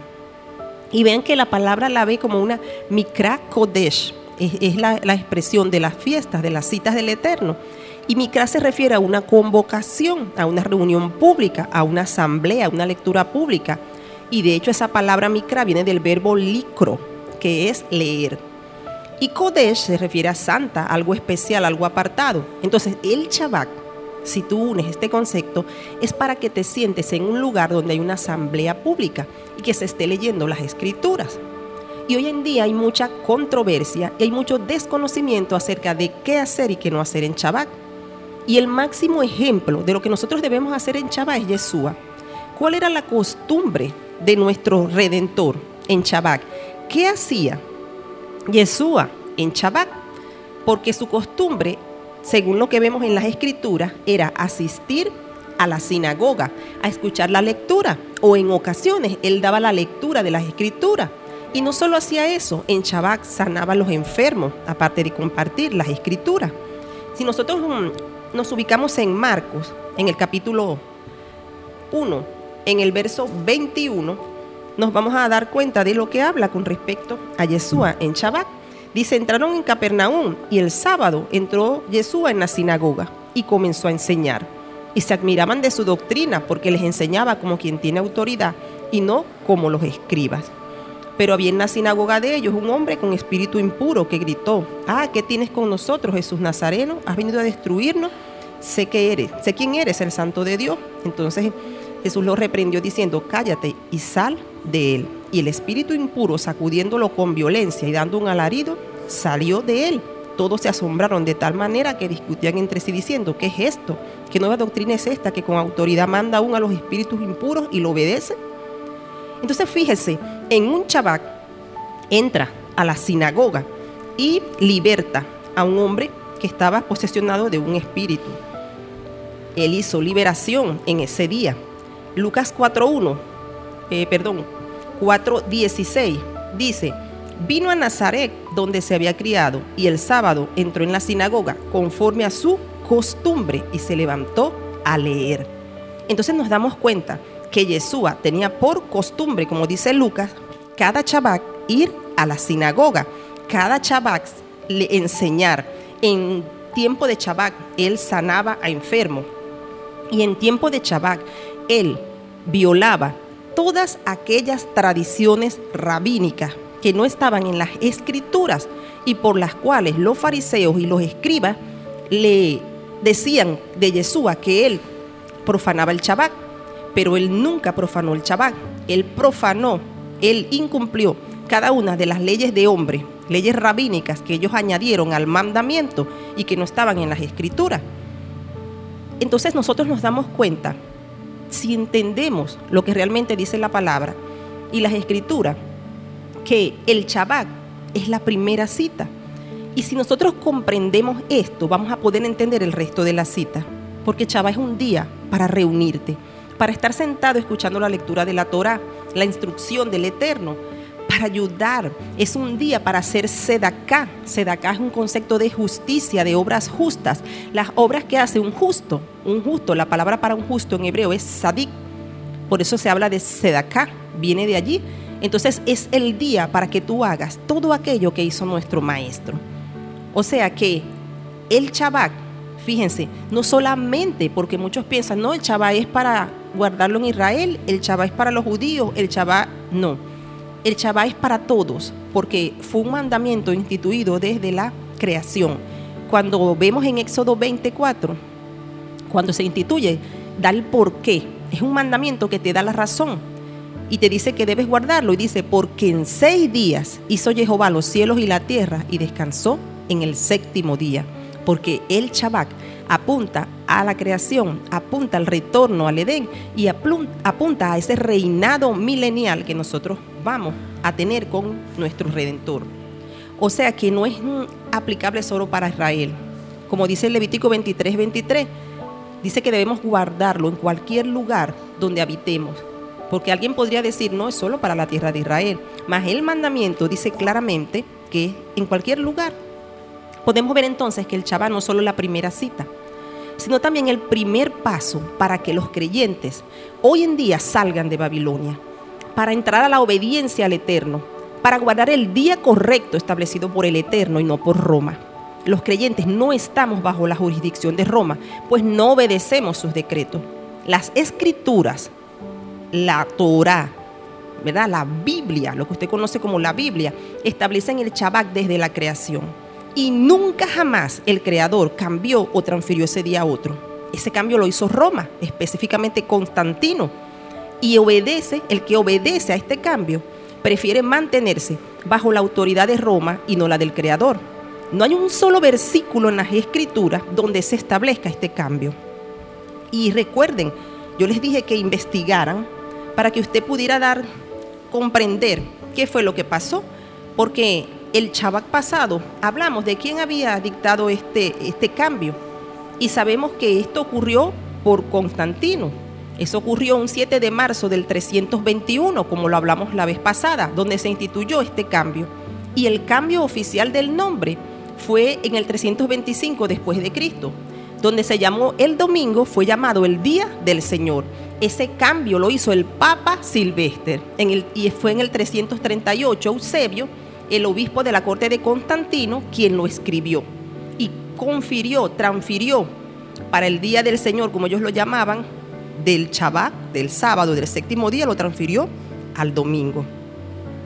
Y vean que la palabra la ve como una mikra kodesh, es, la, expresión de las fiestas, de las citas del Eterno. Y mikra se refiere a una convocación, a una reunión pública, a una asamblea, a una lectura pública. Y de hecho esa palabra mikra viene del verbo licro, que es leer. Y kodesh se refiere a santa, algo especial, algo apartado. Entonces el Shabbat si tú unes este concepto, es para que te sientes en un lugar donde hay una asamblea pública y que se esté leyendo las escrituras. Y hoy en día hay mucha controversia y hay mucho desconocimiento acerca de qué hacer y qué no hacer en Shabbat. Y el máximo ejemplo de lo que nosotros debemos hacer en Chabá es Yeshua. ¿Cuál era la costumbre de nuestro Redentor en Chabac? ¿Qué hacía Yeshua en Chabac? Porque su costumbre, según lo que vemos en las escrituras, era asistir a la sinagoga a escuchar la lectura o en ocasiones él daba la lectura de las escrituras. Y no solo hacía eso, en Chabac sanaba a los enfermos, aparte de compartir las escrituras. Si nosotros mm, nos ubicamos en Marcos, en el capítulo 1, en el verso 21, nos vamos a dar cuenta de lo que habla con respecto a Yeshua en Chabac. Dice, entraron en Capernaum y el sábado entró Yeshua en la sinagoga y comenzó a enseñar. Y se admiraban de su doctrina porque les enseñaba como quien tiene autoridad y no como los escribas. Pero había en la sinagoga de ellos un hombre con espíritu impuro que gritó, ah, ¿qué tienes con nosotros, Jesús Nazareno? ¿Has venido a destruirnos? Sé que eres, sé quién eres, el santo de Dios. Entonces Jesús lo reprendió diciendo, cállate y sal de él. Y el espíritu impuro, sacudiéndolo con violencia y dando un alarido, salió de él. Todos se asombraron de tal manera que discutían entre sí diciendo, ¿qué es esto? ¿Qué nueva doctrina es esta que con autoridad manda aún a los espíritus impuros y lo obedece? Entonces fíjese, en un chabac entra a la sinagoga y liberta a un hombre que estaba posesionado de un espíritu. Él hizo liberación en ese día. Lucas 4.1, eh, perdón, 4.16 dice, vino a Nazaret donde se había criado y el sábado entró en la sinagoga conforme a su costumbre y se levantó a leer. Entonces nos damos cuenta que Yeshua tenía por costumbre, como dice Lucas, cada chabac ir a la sinagoga, cada chabac le enseñar. En tiempo de chabac él sanaba a enfermos y en tiempo de chabac él violaba todas aquellas tradiciones rabínicas que no estaban en las escrituras y por las cuales los fariseos y los escribas le decían de Yeshua que él profanaba el chabac pero él nunca profanó el Shabbat. Él profanó, él incumplió cada una de las leyes de hombre, leyes rabínicas que ellos añadieron al mandamiento y que no estaban en las escrituras. Entonces nosotros nos damos cuenta, si entendemos lo que realmente dice la palabra y las escrituras, que el Shabbat es la primera cita. Y si nosotros comprendemos esto, vamos a poder entender el resto de la cita. Porque Shabbat es un día para reunirte para estar sentado escuchando la lectura de la Torah, la instrucción del Eterno, para ayudar. Es un día para hacer sedacá. Sedacá es un concepto de justicia, de obras justas. Las obras que hace un justo, un justo, la palabra para un justo en hebreo es sadik. Por eso se habla de sedacá, viene de allí. Entonces es el día para que tú hagas todo aquello que hizo nuestro maestro. O sea que el Shabbat, fíjense, no solamente porque muchos piensan, no, el Shabbat es para guardarlo en Israel, el Shabbat es para los judíos, el Shabbat no. El Shabbat es para todos, porque fue un mandamiento instituido desde la creación. Cuando vemos en Éxodo 24, cuando se instituye, da el por qué. Es un mandamiento que te da la razón y te dice que debes guardarlo. Y dice, porque en seis días hizo Jehová los cielos y la tierra y descansó en el séptimo día. Porque el Shabbat apunta a la creación, apunta al retorno al Edén y apunta a ese reinado milenial que nosotros vamos a tener con nuestro Redentor. O sea que no es aplicable solo para Israel. Como dice el Levítico 23, 23, dice que debemos guardarlo en cualquier lugar donde habitemos. Porque alguien podría decir, no es solo para la tierra de Israel. Mas el mandamiento dice claramente que en cualquier lugar. Podemos ver entonces que el Shabbat no es solo la primera cita, sino también el primer paso para que los creyentes hoy en día salgan de Babilonia, para entrar a la obediencia al Eterno, para guardar el día correcto establecido por el Eterno y no por Roma. Los creyentes no estamos bajo la jurisdicción de Roma, pues no obedecemos sus decretos. Las escrituras, la Torah, ¿verdad? La Biblia, lo que usted conoce como la Biblia, establecen el Shabbat desde la creación. Y nunca jamás el creador cambió o transfirió ese día a otro. Ese cambio lo hizo Roma, específicamente Constantino. Y obedece, el que obedece a este cambio, prefiere mantenerse bajo la autoridad de Roma y no la del creador. no hay un solo versículo en las escrituras donde se establezca este cambio. Y recuerden, yo les dije que investigaran para que usted pudiera dar, comprender qué fue lo que pasó, porque el Chabac pasado hablamos de quién había dictado este, este cambio y sabemos que esto ocurrió por Constantino. Eso ocurrió un 7 de marzo del 321, como lo hablamos la vez pasada, donde se instituyó este cambio. Y el cambio oficial del nombre fue en el 325 después de Cristo, donde se llamó el domingo, fue llamado el Día del Señor. Ese cambio lo hizo el Papa el, y fue en el 338 Eusebio, el obispo de la corte de Constantino, quien lo escribió y confirió, transfirió para el Día del Señor, como ellos lo llamaban, del Shabbat, del sábado, del séptimo día, lo transfirió al domingo.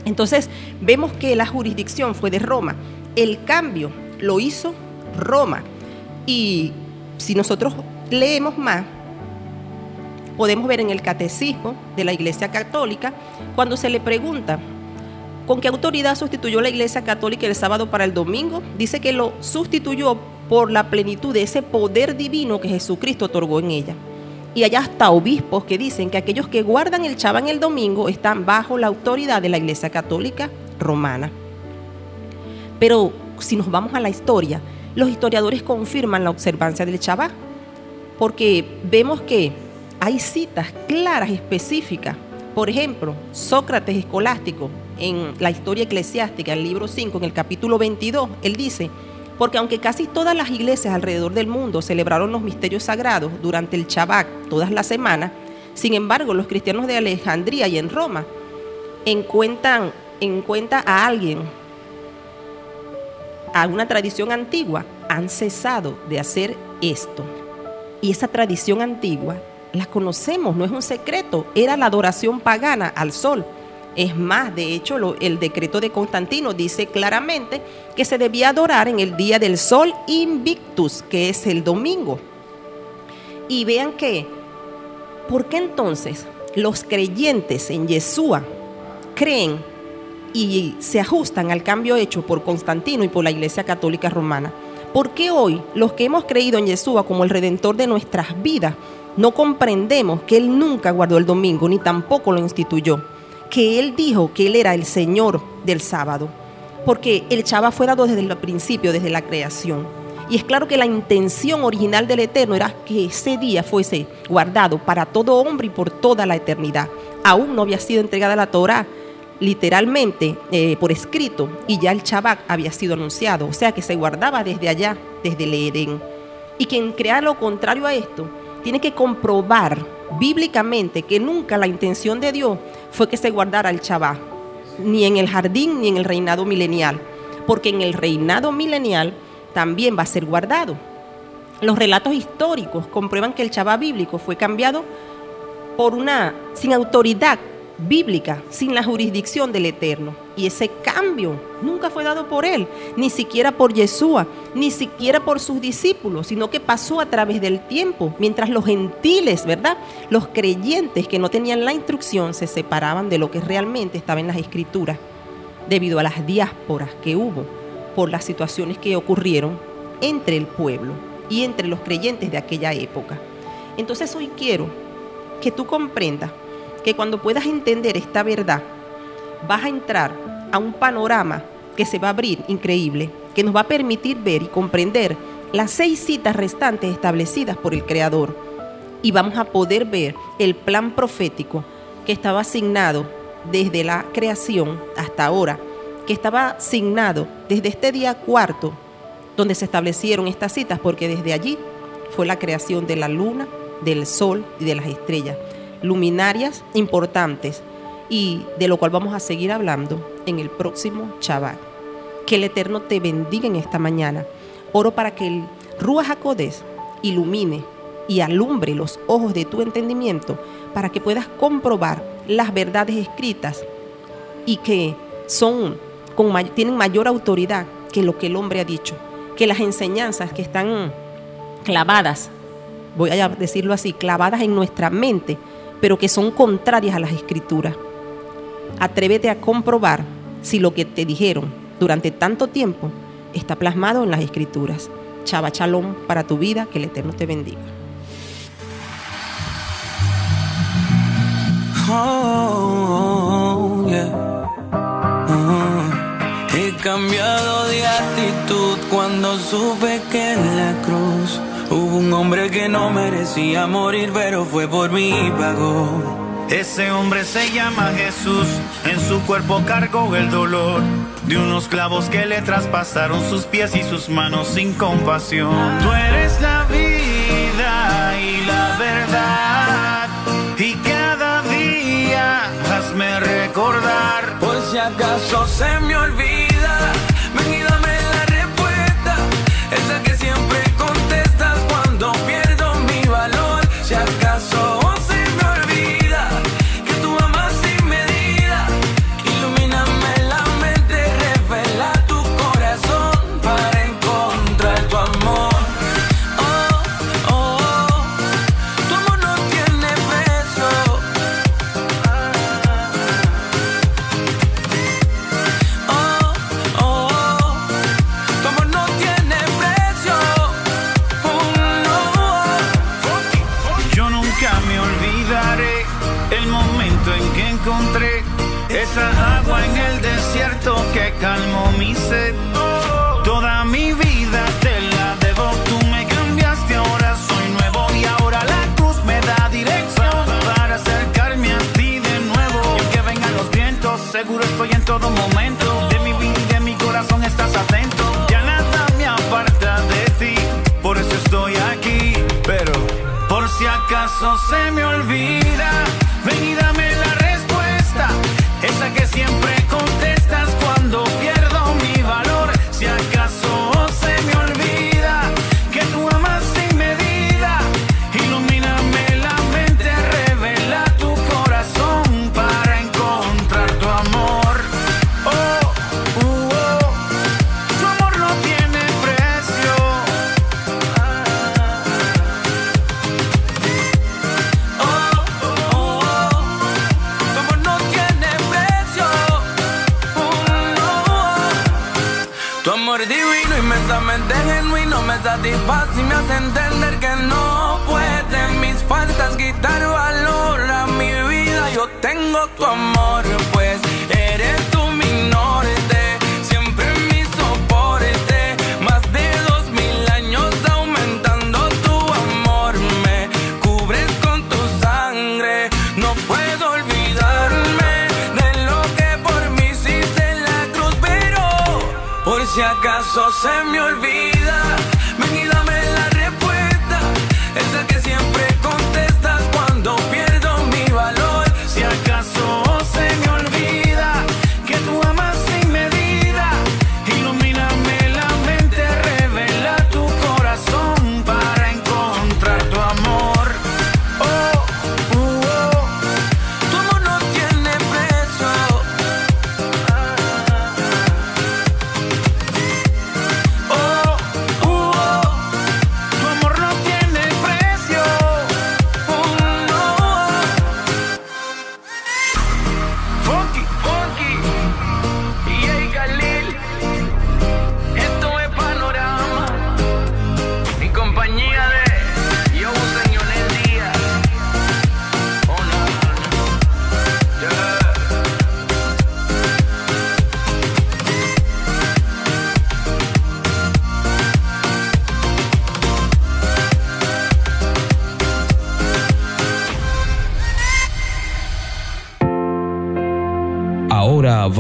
Entonces vemos que la jurisdicción fue de Roma. El cambio lo hizo Roma. Y si nosotros leemos más, podemos ver en el catecismo de la Iglesia Católica, cuando se le pregunta, ¿con qué autoridad sustituyó la Iglesia Católica el sábado para el domingo? Dice que lo sustituyó por la plenitud de ese poder divino que Jesucristo otorgó en ella. Y hay hasta obispos que dicen que aquellos que guardan el en el domingo están bajo la autoridad de la Iglesia Católica Romana. Pero si nos vamos a la historia, los historiadores confirman la observancia del Shabbat, porque vemos que hay citas claras, específicas. Por ejemplo, Sócrates escolástico, en la historia eclesiástica, el libro 5, en el capítulo 22, él dice, porque aunque casi todas las iglesias alrededor del mundo celebraron los misterios sagrados durante el Shabbat todas las semanas, sin embargo, los cristianos de Alejandría y en Roma encuentran, encuentran a alguien, a una tradición antigua, han cesado de hacer esto. Y esa tradición antigua la conocemos, no es un secreto, era la adoración pagana al sol. Es más, de hecho, el decreto de Constantino dice claramente que se debía adorar en el día del sol invictus, que es el domingo. Y vean que, ¿por qué entonces los creyentes en Yeshua creen y se ajustan al cambio hecho por Constantino y por la Iglesia Católica Romana? ¿Por qué hoy los que hemos creído en Yeshua como el redentor de nuestras vidas no comprendemos que Él nunca guardó el domingo ni tampoco lo instituyó? Que Él dijo que Él era el Señor del sábado. Porque el Chava fue dado desde el principio, desde la creación. Y es claro que la intención original del Eterno era que ese día fuese guardado para todo hombre y por toda la eternidad. Aún no había sido entregada la Torah literalmente eh, por escrito y ya el Shabbat había sido anunciado, o sea que se guardaba desde allá, desde el Edén. Y quien crea lo contrario a esto tiene que comprobar bíblicamente que nunca la intención de Dios fue que se guardara el Shabbat, ni en el jardín ni en el reinado milenial, porque en el reinado milenial también va a ser guardado. Los relatos históricos comprueban que el Shabbat bíblico fue cambiado por una sin autoridad bíblica, sin la jurisdicción del Eterno. Y ese cambio nunca fue dado por él, ni siquiera por Yeshua, ni siquiera por sus discípulos, sino que pasó a través del tiempo, mientras los gentiles, ¿verdad? Los creyentes que no tenían la instrucción se separaban de lo que realmente estaba en las escrituras, debido a las diásporas que hubo por las situaciones que ocurrieron entre el pueblo y entre los creyentes de aquella época. Entonces hoy quiero que tú comprendas que cuando puedas entender esta verdad, vas a entrar a un panorama que se va a abrir increíble, que nos va a permitir ver y comprender las seis citas restantes establecidas por el Creador. Y vamos a poder ver el plan profético que estaba asignado desde la creación hasta ahora, que estaba asignado desde este día cuarto, donde se establecieron estas citas, porque desde allí fue la creación de la luna, del sol y de las estrellas luminarias importantes y de lo cual vamos a seguir hablando en el próximo Shabbat. Que el Eterno te bendiga en esta mañana. Oro para que el Ruach HaKodesh ilumine y alumbre los ojos de tu entendimiento para que puedas comprobar las verdades escritas y que son con, tienen mayor autoridad que lo que el hombre ha dicho, que las enseñanzas que están clavadas, voy a decirlo así, clavadas en nuestra mente, pero que son contrarias a las escrituras. Atrévete a comprobar si lo que te dijeron durante tanto tiempo está plasmado en las escrituras. Chava Chalón para tu vida, que el Eterno te bendiga. Oh, oh, yeah. oh, He cambiado de actitud cuando supe que en la cruz hubo un hombre que no merecía morir, pero fue por mí y pagó. Ese hombre se llama Jesús, en su cuerpo cargó el dolor de unos clavos que le traspasaron sus pies y sus manos sin compasión. Tú eres la vida y la verdad, y cada día hazme recordar, por si acaso se me se me olvida? Ven y dame la respuesta, esa que siempre contestas.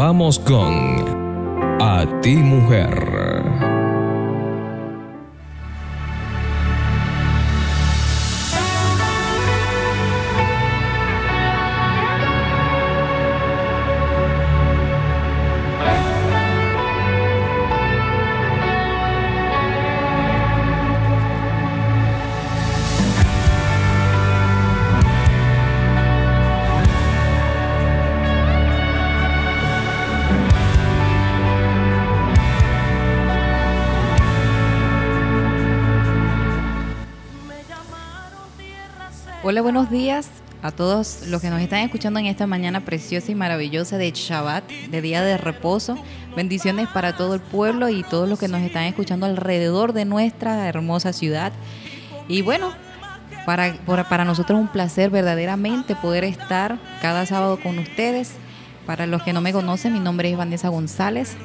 vamos con buenos días a todos los que nos están escuchando en esta mañana preciosa y maravillosa de Shabbat, de día de reposo. Bendiciones para todo el pueblo y todos los que nos están escuchando alrededor de nuestra hermosa ciudad. Y bueno, para, para nosotros es un placer verdaderamente poder estar cada sábado con ustedes. Para los que no me conocen, mi nombre es Vanessa González,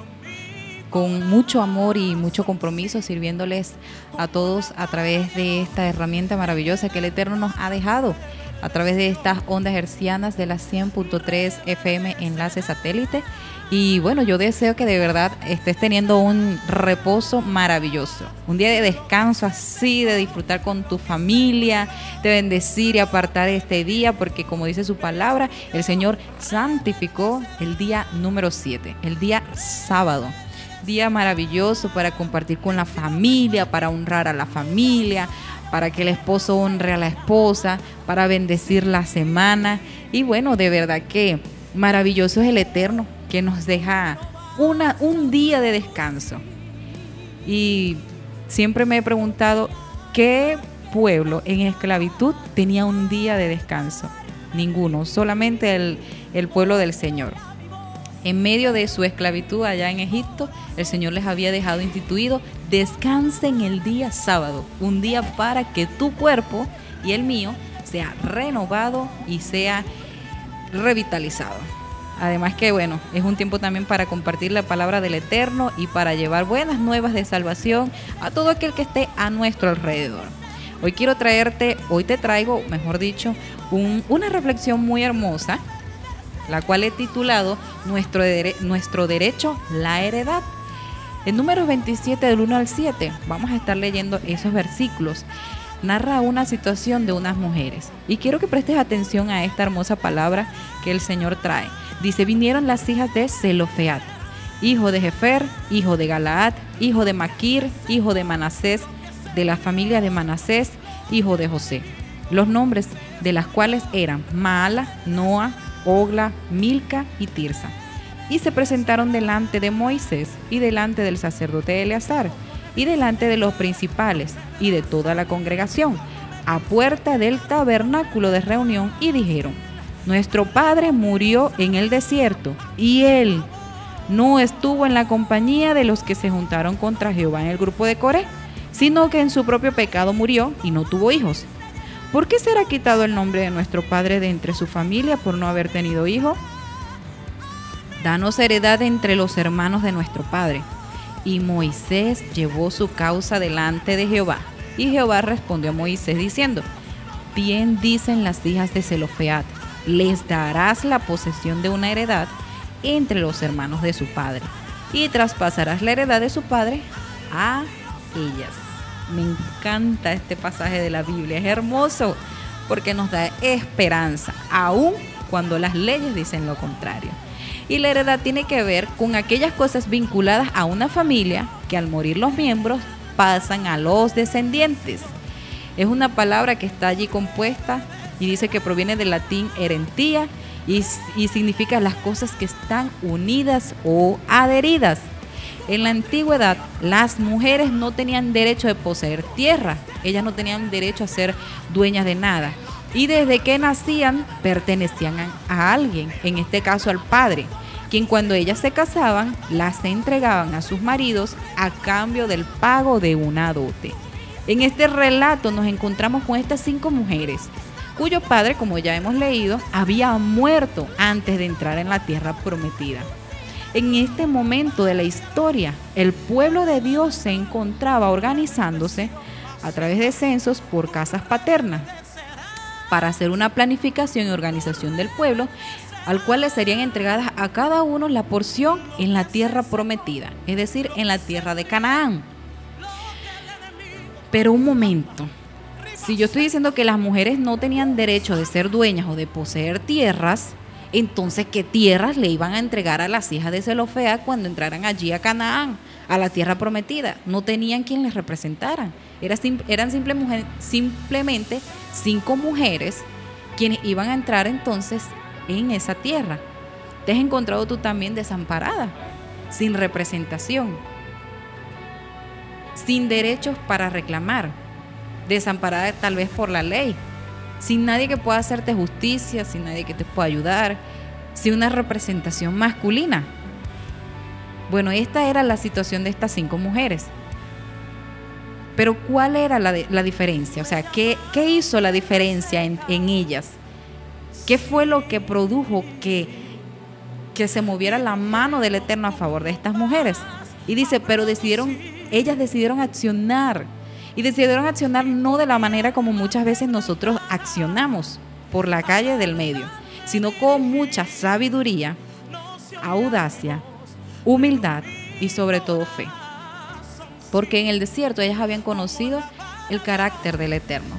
con mucho amor y mucho compromiso sirviéndoles a todos a través de esta herramienta maravillosa que el Eterno nos ha dejado a través de estas ondas hercianas de las 100.3 FM enlace satélite. Y bueno, yo deseo que de verdad estés teniendo un reposo maravilloso, un día de descanso así, de disfrutar con tu familia, de bendecir y apartar este día, porque como dice su palabra, el Señor santificó el día número 7, el día sábado día maravilloso para compartir con la familia, para honrar a la familia, para que el esposo honre a la esposa, para bendecir la semana. Y bueno, de verdad que maravilloso es el Eterno que nos deja una, un día de descanso. Y siempre me he preguntado, ¿qué pueblo en esclavitud tenía un día de descanso? Ninguno, solamente el, el pueblo del Señor en medio de su esclavitud allá en Egipto, el Señor les había dejado instituido, descansen el día sábado, un día para que tu cuerpo y el mío sea renovado y sea revitalizado. Además que bueno, es un tiempo también para compartir la palabra del Eterno y para llevar buenas nuevas de salvación a todo aquel que esté a nuestro alrededor. Hoy quiero traerte, hoy te traigo, mejor dicho, una reflexión muy hermosa la cual he titulado Nuestro, Nuestro Derecho, la Heredad. En número 27 del 1 al 7, vamos a estar leyendo esos versículos. Narra una situación de unas mujeres. Y quiero que prestes atención a esta hermosa palabra que el Señor trae. Dice, vinieron las hijas de Zelofeat, hijo de Jefer, hijo de Galaad, hijo de Maquir, hijo de Manasés, de la familia de Manasés, hijo de José. Los nombres de las cuales eran Maala, Noa, Ogla, Milca y Tirsa. Y se presentaron delante de Moisés y delante del sacerdote Eleazar y delante de los principales y de toda la congregación, a puerta del tabernáculo de reunión, y dijeron, Nuestro padre murió en el desierto, y él no estuvo en la compañía de los que se juntaron contra Jehová en el grupo de Coré, sino que en su propio pecado murió y no tuvo hijos. ¿Por qué será quitado el nombre de nuestro padre de entre su familia por no haber tenido hijo? Danos heredad entre los hermanos de nuestro padre. Y Moisés llevó su causa delante de Jehová. Y Jehová respondió a Moisés diciendo, Bien dicen las hijas de Zelofeat, les darás la posesión de una heredad entre los hermanos de su padre, y traspasarás la heredad de su padre a ellas. Me encanta este pasaje de la Biblia, es hermoso porque nos da esperanza, aun cuando las leyes dicen lo contrario. Y la heredad tiene que ver con aquellas cosas vinculadas a una familia que al morir los miembros pasan a los descendientes. Es una palabra que está allí compuesta y dice que proviene del latín herentía y, y significa las cosas que están unidas o adheridas. En la antigüedad, las mujeres no tenían derecho de poseer tierra, ellas no tenían derecho a ser dueñas de nada. Y desde que nacían pertenecían a alguien, en este caso al padre, quien cuando ellas se casaban las entregaban a sus maridos a cambio del pago de una dote. En este relato nos encontramos con estas cinco mujeres, cuyo padre, como ya hemos leído, había muerto antes de entrar en la tierra prometida. En este momento de la historia, el pueblo de Dios se encontraba organizándose a través de censos por casas paternas para hacer una planificación y organización del pueblo, al cual le serían entregadas a cada uno la porción en la tierra prometida, es decir, en la tierra de Canaán. Pero un momento, si yo estoy diciendo que las mujeres no tenían derecho de ser dueñas o de poseer tierras, entonces qué tierras le iban a entregar a las hijas de Zelofea cuando entraran allí a Canaán, a la tierra prometida. No tenían quien les representara. eran simplemente cinco mujeres quienes iban a entrar entonces en esa tierra. Te has encontrado tú también desamparada, sin representación, sin derechos para reclamar, desamparada tal vez por la ley, sin nadie que pueda hacerte justicia, sin nadie que te pueda ayudar, sin una representación masculina. Bueno, esta era la situación de estas cinco mujeres. Pero ¿cuál era la, la diferencia? O sea, ¿qué, qué hizo la diferencia en, en ellas? ¿Qué fue lo que produjo que, que se moviera la mano del Eterno a favor de estas mujeres? Y dice, pero decidieron, ellas decidieron accionar. Y decidieron accionar no de la manera como muchas veces nosotros accionamos por la calle del medio, sino con mucha sabiduría, audacia, humildad y sobre todo fe. Porque en el desierto ellas habían conocido el carácter del Eterno.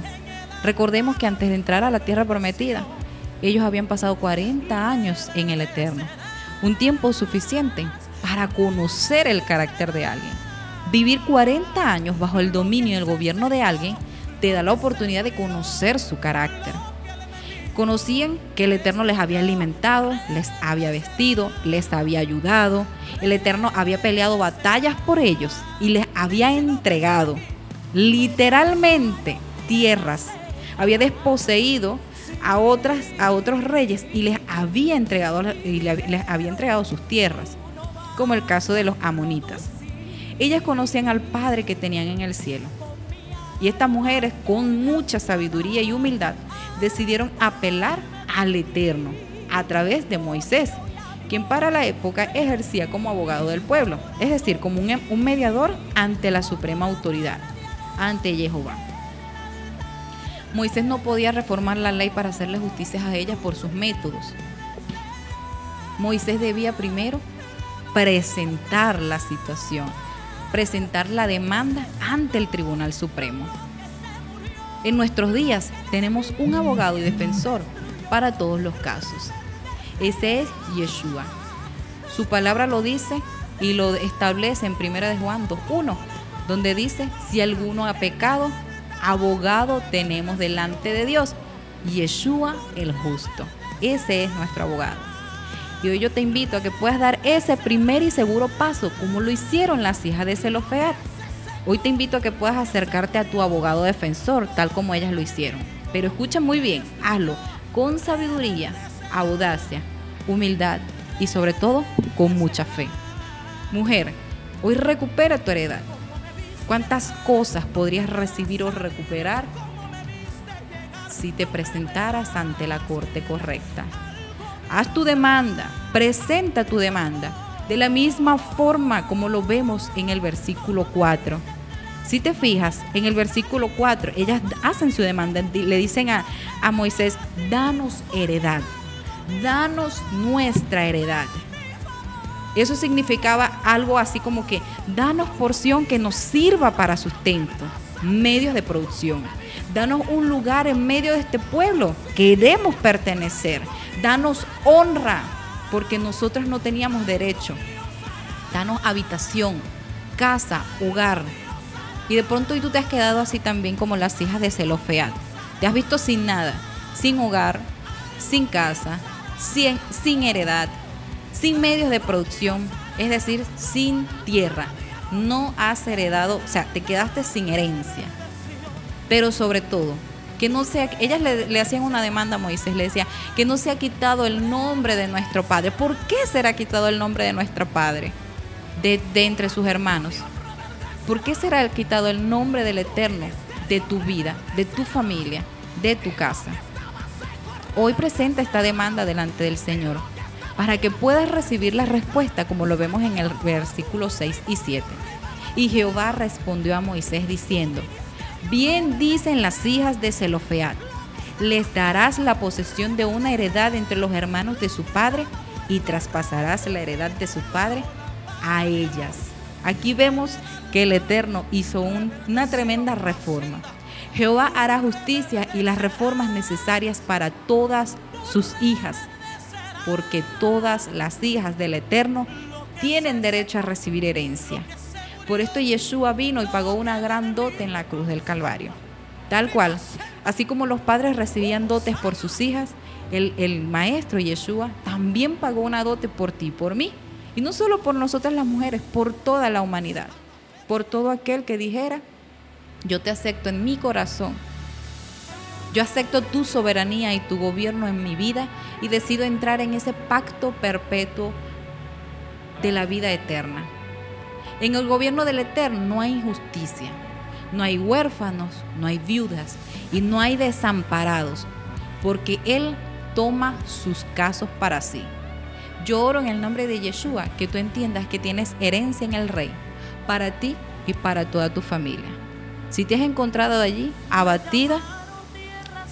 Recordemos que antes de entrar a la tierra prometida, ellos habían pasado 40 años en el Eterno. Un tiempo suficiente para conocer el carácter de alguien. Vivir 40 años bajo el dominio y el gobierno de alguien te da la oportunidad de conocer su carácter. Conocían que el Eterno les había alimentado, les había vestido, les había ayudado. El Eterno había peleado batallas por ellos y les había entregado literalmente tierras. Había desposeído a otras a otros reyes y les había entregado y le- les había entregado sus tierras, como el caso de los amonitas. Ellas conocían al Padre que tenían en el cielo. Y estas mujeres, con mucha sabiduría y humildad, decidieron apelar al Eterno a través de Moisés, quien para la época ejercía como abogado del pueblo, es decir, como un, un mediador ante la suprema autoridad, ante Jehová. Moisés no podía reformar la ley para hacerle justicia a ellas por sus métodos. Moisés debía primero presentar la situación, presentar la demanda ante el Tribunal Supremo. En nuestros días tenemos un abogado y defensor para todos los casos. Ese es Yeshua. Su palabra lo dice y lo establece en 1 de Juan 2.1, donde dice, si alguno ha pecado, abogado tenemos delante de Dios, Yeshua el justo. Ese es nuestro abogado. Y hoy yo te invito a que puedas dar ese primer y seguro paso, como lo hicieron las hijas de Zelofeat. Hoy te invito a que puedas acercarte a tu abogado defensor, tal como ellas lo hicieron. Pero escucha muy bien, hazlo con sabiduría, audacia, humildad y sobre todo con mucha fe. Mujer, hoy recupera tu heredad. ¿Cuántas cosas podrías recibir o recuperar si te presentaras ante la corte correcta? Haz tu demanda, presenta tu demanda, de la misma forma como lo vemos en el versículo 4. Si te fijas, en el versículo 4, ellas hacen su demanda, le dicen a, a Moisés, danos heredad, danos nuestra heredad. Eso significaba algo así como que, danos porción que nos sirva para sustento, medios de producción. Danos un lugar en medio de este pueblo, queremos pertenecer. Danos honra, porque nosotros no teníamos derecho. Danos habitación, casa, hogar. Y de pronto tú te has quedado así también como las hijas de Zelofeat. Te has visto sin nada, sin hogar, sin casa, sin, sin heredad, sin medios de producción, es decir, sin tierra. No has heredado, o sea, te quedaste sin herencia. Pero sobre todo, que no sea, ellas le, hacían una demanda a Moisés, le decía, que no se ha quitado el nombre de nuestro padre. ¿Por qué será quitado el nombre de nuestro padre de, de entre sus hermanos? ¿Por qué será quitado el nombre del Eterno de tu vida, de tu familia, de tu casa? Hoy presenta esta demanda delante del Señor para que puedas recibir la respuesta como lo vemos en el versículo 6 y 7. Y Jehová respondió a Moisés diciendo, bien dicen las hijas de Zelofeat, les darás la posesión de una heredad entre los hermanos de su padre y traspasarás la heredad de su padre a ellas. Aquí vemos que el Eterno hizo un- una tremenda reforma. Jehová hará justicia y las reformas necesarias para todas sus hijas, porque todas las hijas del Eterno tienen derecho a recibir herencia. Por esto Yeshua vino y pagó una gran dote en la cruz del Calvario. Tal cual, así como los padres recibían dotes por sus hijas, el, el maestro Yeshua también pagó una dote por ti y por mí. Y no solo por nosotras las mujeres, por toda la humanidad. Por todo aquel que dijera, yo te acepto en mi corazón. Yo acepto tu soberanía y tu gobierno en mi vida y decido entrar en ese pacto perpetuo de la vida eterna. En el gobierno del Eterno no hay injusticia, no hay huérfanos, no hay viudas y no hay desamparados, porque Él toma sus casos para sí. Yo oro en el nombre de Yeshua que tú entiendas que tienes herencia en el Rey, para ti y para toda tu familia. Si te has encontrado allí abatida,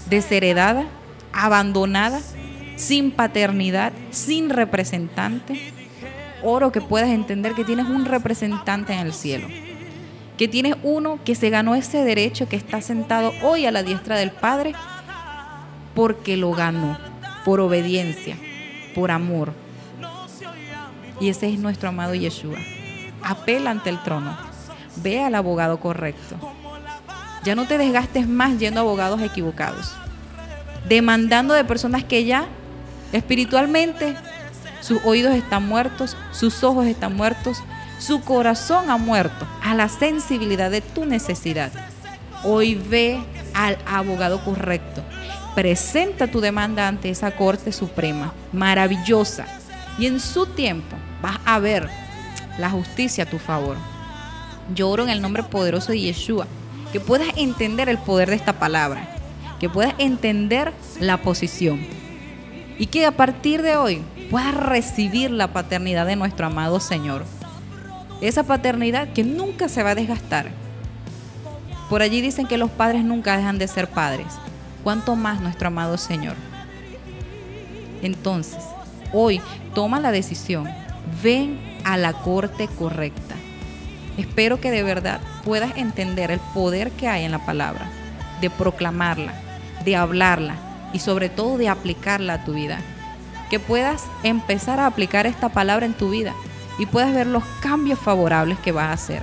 desheredada, abandonada, sin paternidad, sin representante, oro que puedas entender que tienes un representante en el cielo. Que tienes uno que se ganó ese derecho que está sentado hoy a la diestra del Padre porque lo ganó, por obediencia, por amor. Y ese es nuestro amado Yeshua. Apela ante el trono. Ve al abogado correcto. Ya no te desgastes más yendo a abogados equivocados. Demandando de personas que ya espiritualmente sus oídos están muertos, sus ojos están muertos, su corazón ha muerto a la sensibilidad de tu necesidad. Hoy ve al abogado correcto. Presenta tu demanda ante esa Corte Suprema, maravillosa. Y en su tiempo vas a ver la justicia a tu favor. Yo oro en el nombre poderoso de Yeshua, que puedas entender el poder de esta palabra, que puedas entender la posición. Y que a partir de hoy puedas recibir la paternidad de nuestro amado Señor. Esa paternidad que nunca se va a desgastar. Por allí dicen que los padres nunca dejan de ser padres. ¿Cuánto más nuestro amado Señor? Entonces, hoy toma la decisión. Ven a la corte correcta. Espero que de verdad puedas entender el poder que hay en la palabra, de proclamarla, de hablarla y sobre todo de aplicarla a tu vida que puedas empezar a aplicar esta palabra en tu vida y puedas ver los cambios favorables que vas a hacer.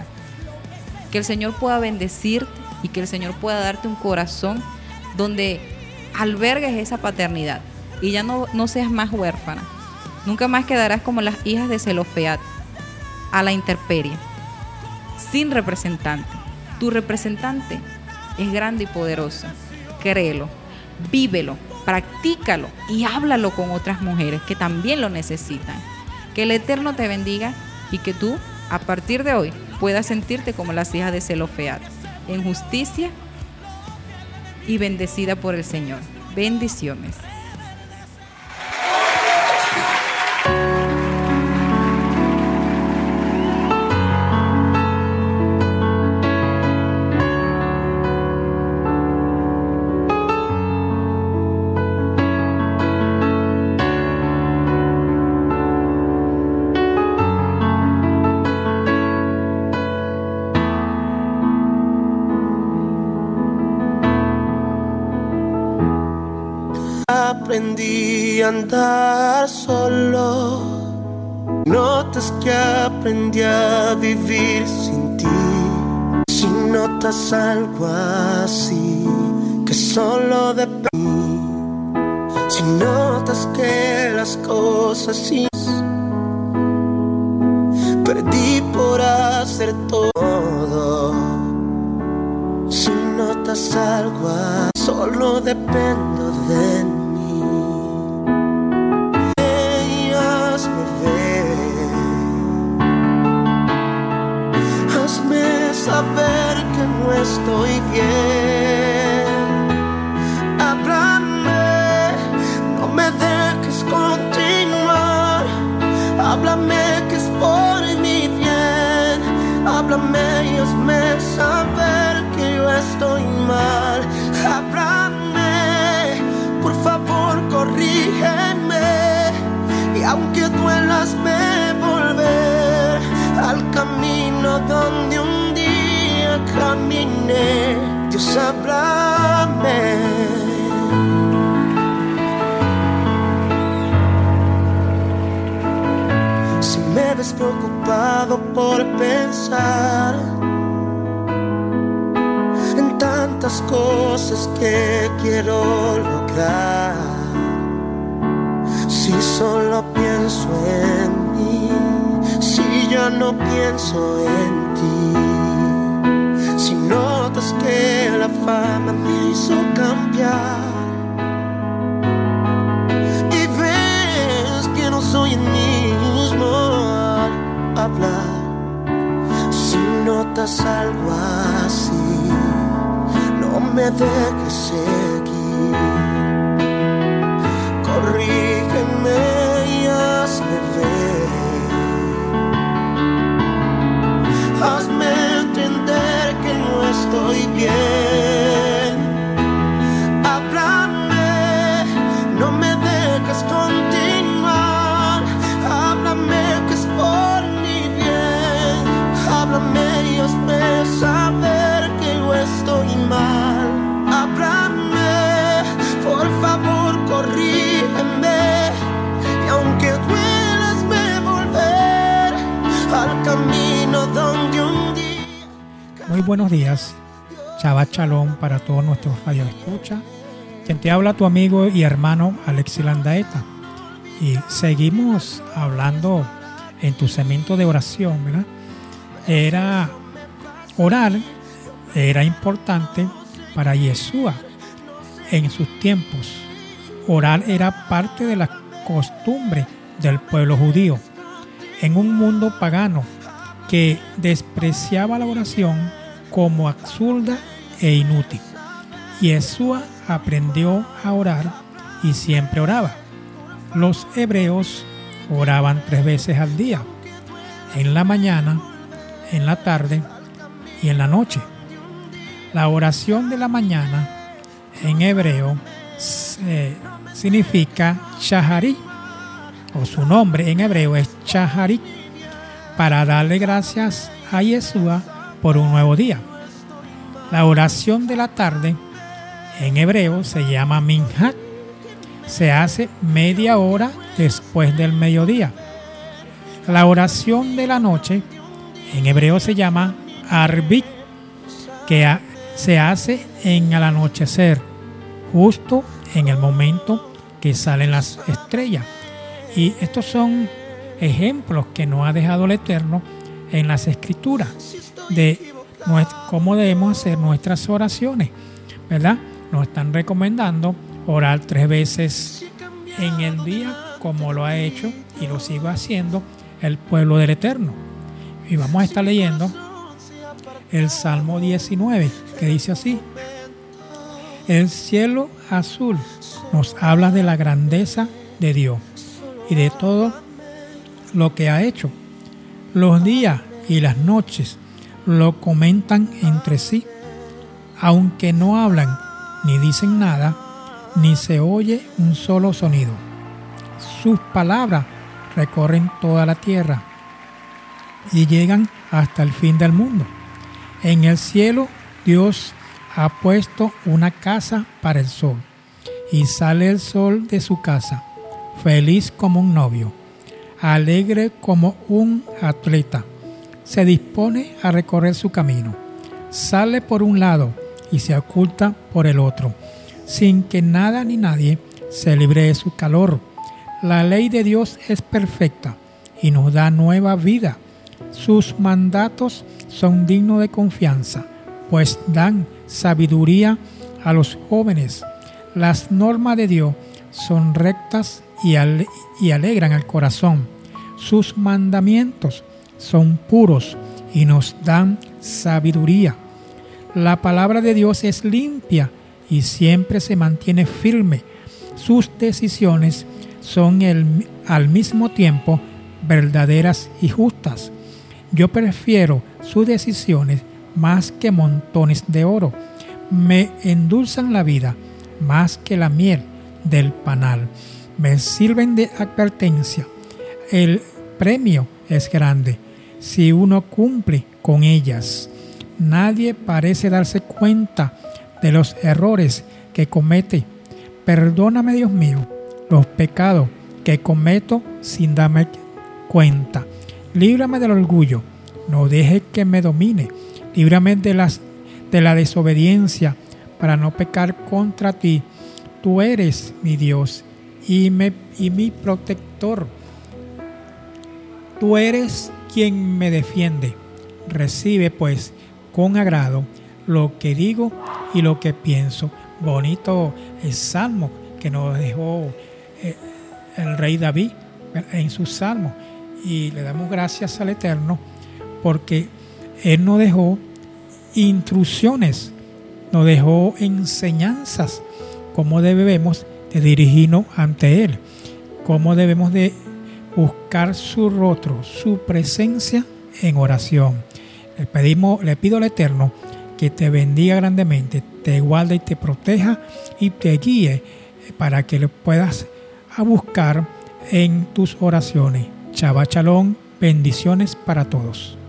Que el Señor pueda bendecirte y que el Señor pueda darte un corazón donde albergues esa paternidad y ya no, no seas más huérfana. Nunca más quedarás como las hijas de Zelofeat, a la intemperie, sin representante. Tu representante es grande y poderoso. Créelo, vívelo, practícalo y háblalo con otras mujeres que también lo necesitan. Que el Eterno te bendiga y que tú, a partir de hoy, puedas sentirte como las hijas de Zelofeat, en justicia y bendecida por el Señor. Bendiciones. Aprendí a andar solo. Notas que aprendí a vivir sin ti. Si notas algo así, que solo depende. Si notas que las cosas sí. Perdí por hacer todo. Si notas algo así, solo dependo de Dios, háblame. Si me ves preocupado por pensar en tantas cosas que quiero lograr, si solo pienso en mí, si ya no pienso en ti, que la fama me hizo cambiar. Y ves que no soy el mismo hablar. Si notas algo así, no me dejes seguir. Corrígeme y hazme ver. Hazme estoy bien. Háblame, no me dejes continuar. Háblame que es por mi bien. Háblame y hazme saber que yo estoy mal. Háblame, por favor, corrígeme. Y aunque duela, hazme volver al camino donde un día. Muy buenos días, Shabbat Shalom para todos nuestros radioescuchas. Quien te habla tu amigo y hermano Alexi Landaeta. Y seguimos hablando en tu cemento de oración, ¿verdad? Era orar, era importante para Yeshua en sus tiempos. Orar era parte de la costumbre del pueblo judío. En un mundo pagano que despreciaba la oración como absurda e inútil. Yeshua aprendió a orar y siempre oraba. Los hebreos oraban tres veces al día, en la mañana, en la tarde y en la noche. La oración de la mañana en hebreo significa Shahari, o su nombre en hebreo es Shahari, para darle gracias a Yeshua por un nuevo día. La oración de la tarde en hebreo se llama Minhat. Se hace media hora después del mediodía. La oración de la noche en hebreo se llama Arbit, que se hace en el anochecer, justo en el momento que salen las estrellas. Y estos son ejemplos que nos ha dejado el Eterno en las escrituras de cómo debemos hacer nuestras oraciones, ¿verdad? Nos están recomendando orar tres veces en el día, como lo ha hecho y lo sigue haciendo el pueblo del Eterno. Y vamos a estar leyendo el Salmo 19, que dice así. El cielo azul nos habla de la grandeza de Dios y de todo lo que ha hecho. Los días y las noches lo comentan entre sí, aunque no hablan ni dicen nada, ni se oye un solo sonido. Sus palabras recorren toda la tierra y llegan hasta el fin del mundo. En el cielo Dios ha puesto una casa para el sol y sale el sol de su casa, feliz como un novio, alegre como un atleta. Se dispone a recorrer su camino. Sale por un lado y se oculta por el otro, sin que nada ni nadie se libre de su calor. La ley de Dios es perfecta y nos da nueva vida. Sus mandatos son dignos de confianza, pues dan sabiduría a los jóvenes. Las normas de Dios son rectas y, ale- y alegran el corazón. Sus mandamientos son puros y nos dan sabiduría. La palabra de Dios es limpia y siempre se mantiene firme. Sus decisiones son al mismo tiempo verdaderas y justas. Yo prefiero sus decisiones más que montones de oro. Me endulzan la vida más que la miel del panal. Me sirven de advertencia. El premio es grande si uno cumple con ellas. Nadie parece darse cuenta de los errores que comete. Perdóname, Dios mío, los pecados que cometo sin darme cuenta. Líbrame del orgullo, no deje que me domine. Líbrame de, las, de la desobediencia para no pecar contra ti. Tú eres mi Dios y, me, y mi protector. Tú eres quien me defiende. Recibe pues con agrado lo que digo y lo que pienso. Bonito el salmo que nos dejó eh, el rey David en sus salmos. y le damos gracias al Eterno porque Él nos dejó instrucciones, nos dejó enseñanzas, cómo debemos de dirigirnos ante Él, cómo debemos de buscar su rostro, su presencia en oración. Le, pedimos, le pido al Eterno que te bendiga grandemente, te guarde y te proteja y te guíe para que le puedas buscar en tus oraciones. Chava Chalón, bendiciones para todos.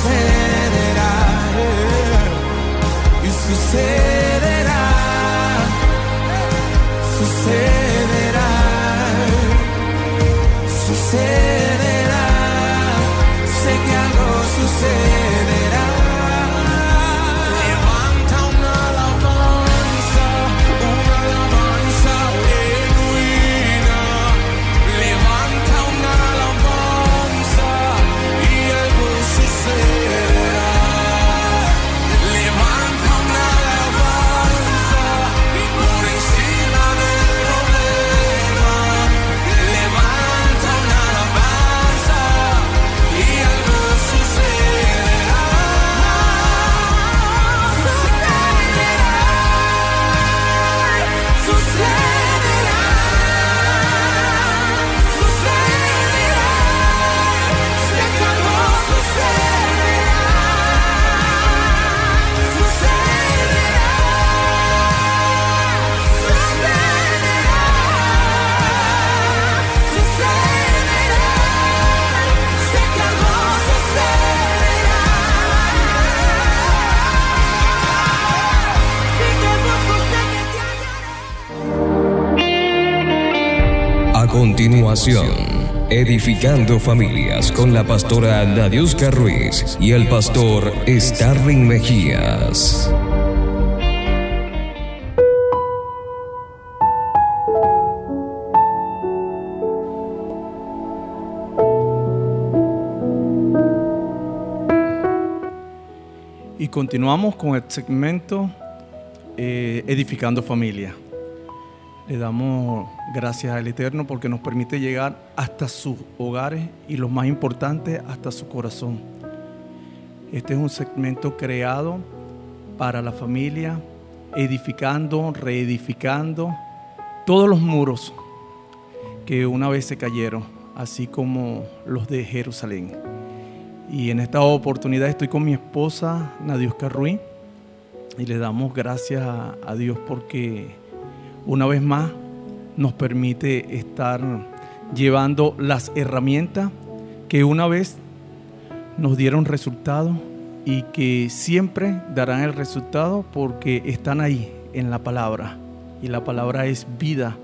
Algo sucederá, eh, y sucederá, continuación, Edificando Familias con la pastora Nadiuska Ruiz y el pastor Starling Mejías. Y continuamos con el segmento eh, Edificando Familia. Le damos gracias al Eterno porque nos permite llegar hasta sus hogares y lo más importante, hasta su corazón. Este es un segmento creado para la familia, edificando, reedificando todos los muros que una vez se cayeron, así como los de Jerusalén. Y en esta oportunidad estoy con mi esposa Nadiuska Ruiz y le damos gracias a, a Dios porque una vez más nos permite estar llevando las herramientas que una vez nos dieron resultado y que siempre darán el resultado porque están ahí en la palabra. Y la palabra es vida.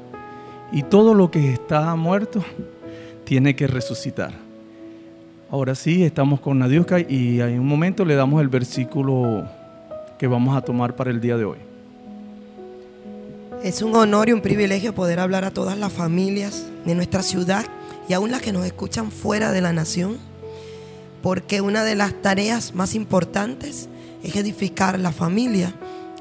Y todo lo que está muerto tiene que resucitar. Ahora sí, estamos con Nadiuska y en un momento le damos el versículo que vamos a tomar para el día de hoy. Es un honor y un privilegio poder hablar a todas las familias de nuestra ciudad y aún las que nos escuchan fuera de la nación, porque una de las tareas más importantes es edificar la familia.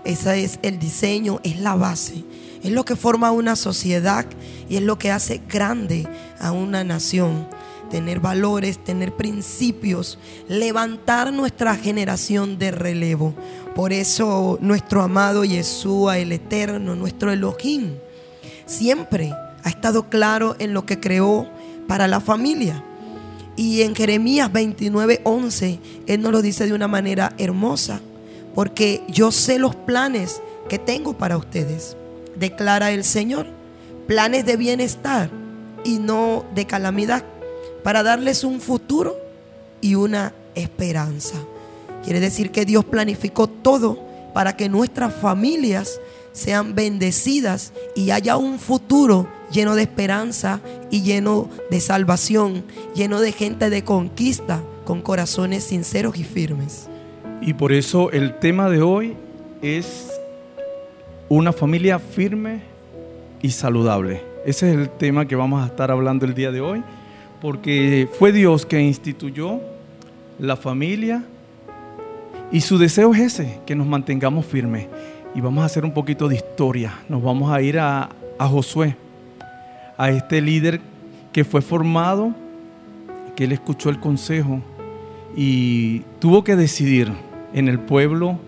Ese es el diseño, es la base, es lo que forma una sociedad y es lo que hace grande a una nación. Tener valores, tener principios, levantar nuestra generación de relevo. Por eso nuestro amado Yeshua, el Eterno, nuestro Elohim, siempre ha estado claro en lo que creó para la familia. Y en Jeremías 29, 11, Él nos lo dice de una manera hermosa, porque yo sé los planes que tengo para ustedes, declara el Señor, planes de bienestar y no de calamidad, para darles un futuro y una esperanza. Quiere decir que Dios planificó todo para que nuestras familias sean bendecidas y haya un futuro lleno de esperanza y lleno de salvación, lleno de gente de conquista, con corazones sinceros y firmes. Y por eso el tema de hoy es una familia firme y saludable. Ese es el tema que vamos a estar hablando el día de hoy, porque fue Dios que instituyó la familia y su deseo es ese, que nos mantengamos firmes. Y vamos a hacer un poquito de historia. Nos vamos a ir a, a Josué, a este líder que fue formado, que él escuchó el consejo y tuvo que decidir en el pueblo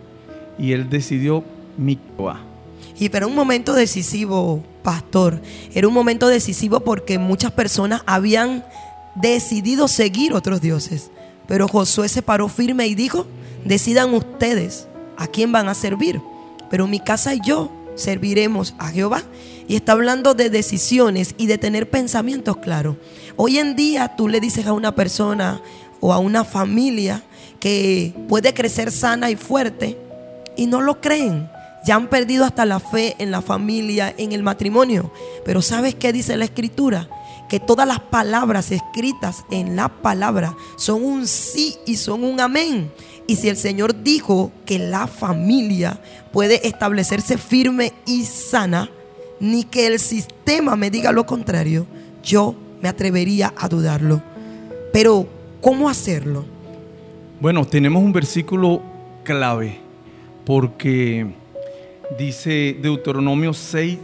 y él decidió Micoa. Y pero un momento decisivo, pastor. Era un momento decisivo porque muchas personas habían decidido seguir otros dioses. Pero Josué se paró firme y dijo, decidan ustedes a quién van a servir. Pero mi casa y yo serviremos a Jehová. Y está hablando de decisiones y de tener pensamientos claros. Hoy en día tú le dices a una persona o a una familia que puede crecer sana y fuerte y no lo creen. Ya han perdido hasta la fe en la familia, en el matrimonio. Pero ¿sabes qué dice la escritura? Que todas las palabras escritas en la palabra son un sí y son un amén. Y si el Señor dijo que la familia puede establecerse firme y sana, ni que el sistema me diga lo contrario, yo me atrevería a dudarlo. Pero, ¿cómo hacerlo? Bueno, tenemos un versículo clave, porque dice Deuteronomio 6,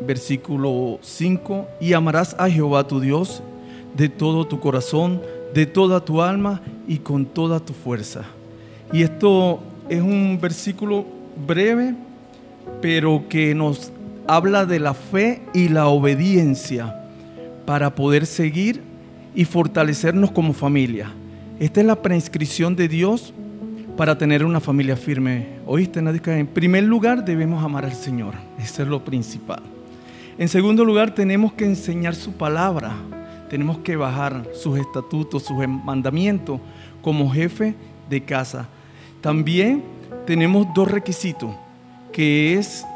versículo 5, y amarás a Jehová tu Dios de todo tu corazón, de toda tu alma y con toda tu fuerza. Y esto es un versículo breve, pero que nos habla de la fe y la obediencia para poder seguir y fortalecernos como familia. Esta es la prescripción de Dios para tener una familia firme. ¿Oíste, Nadica? En primer lugar, debemos amar al Señor. Eso es lo principal. En segundo lugar, tenemos que enseñar su palabra. Tenemos que bajar sus estatutos, sus mandamientos como jefe de casa. También tenemos dos requisitos, que es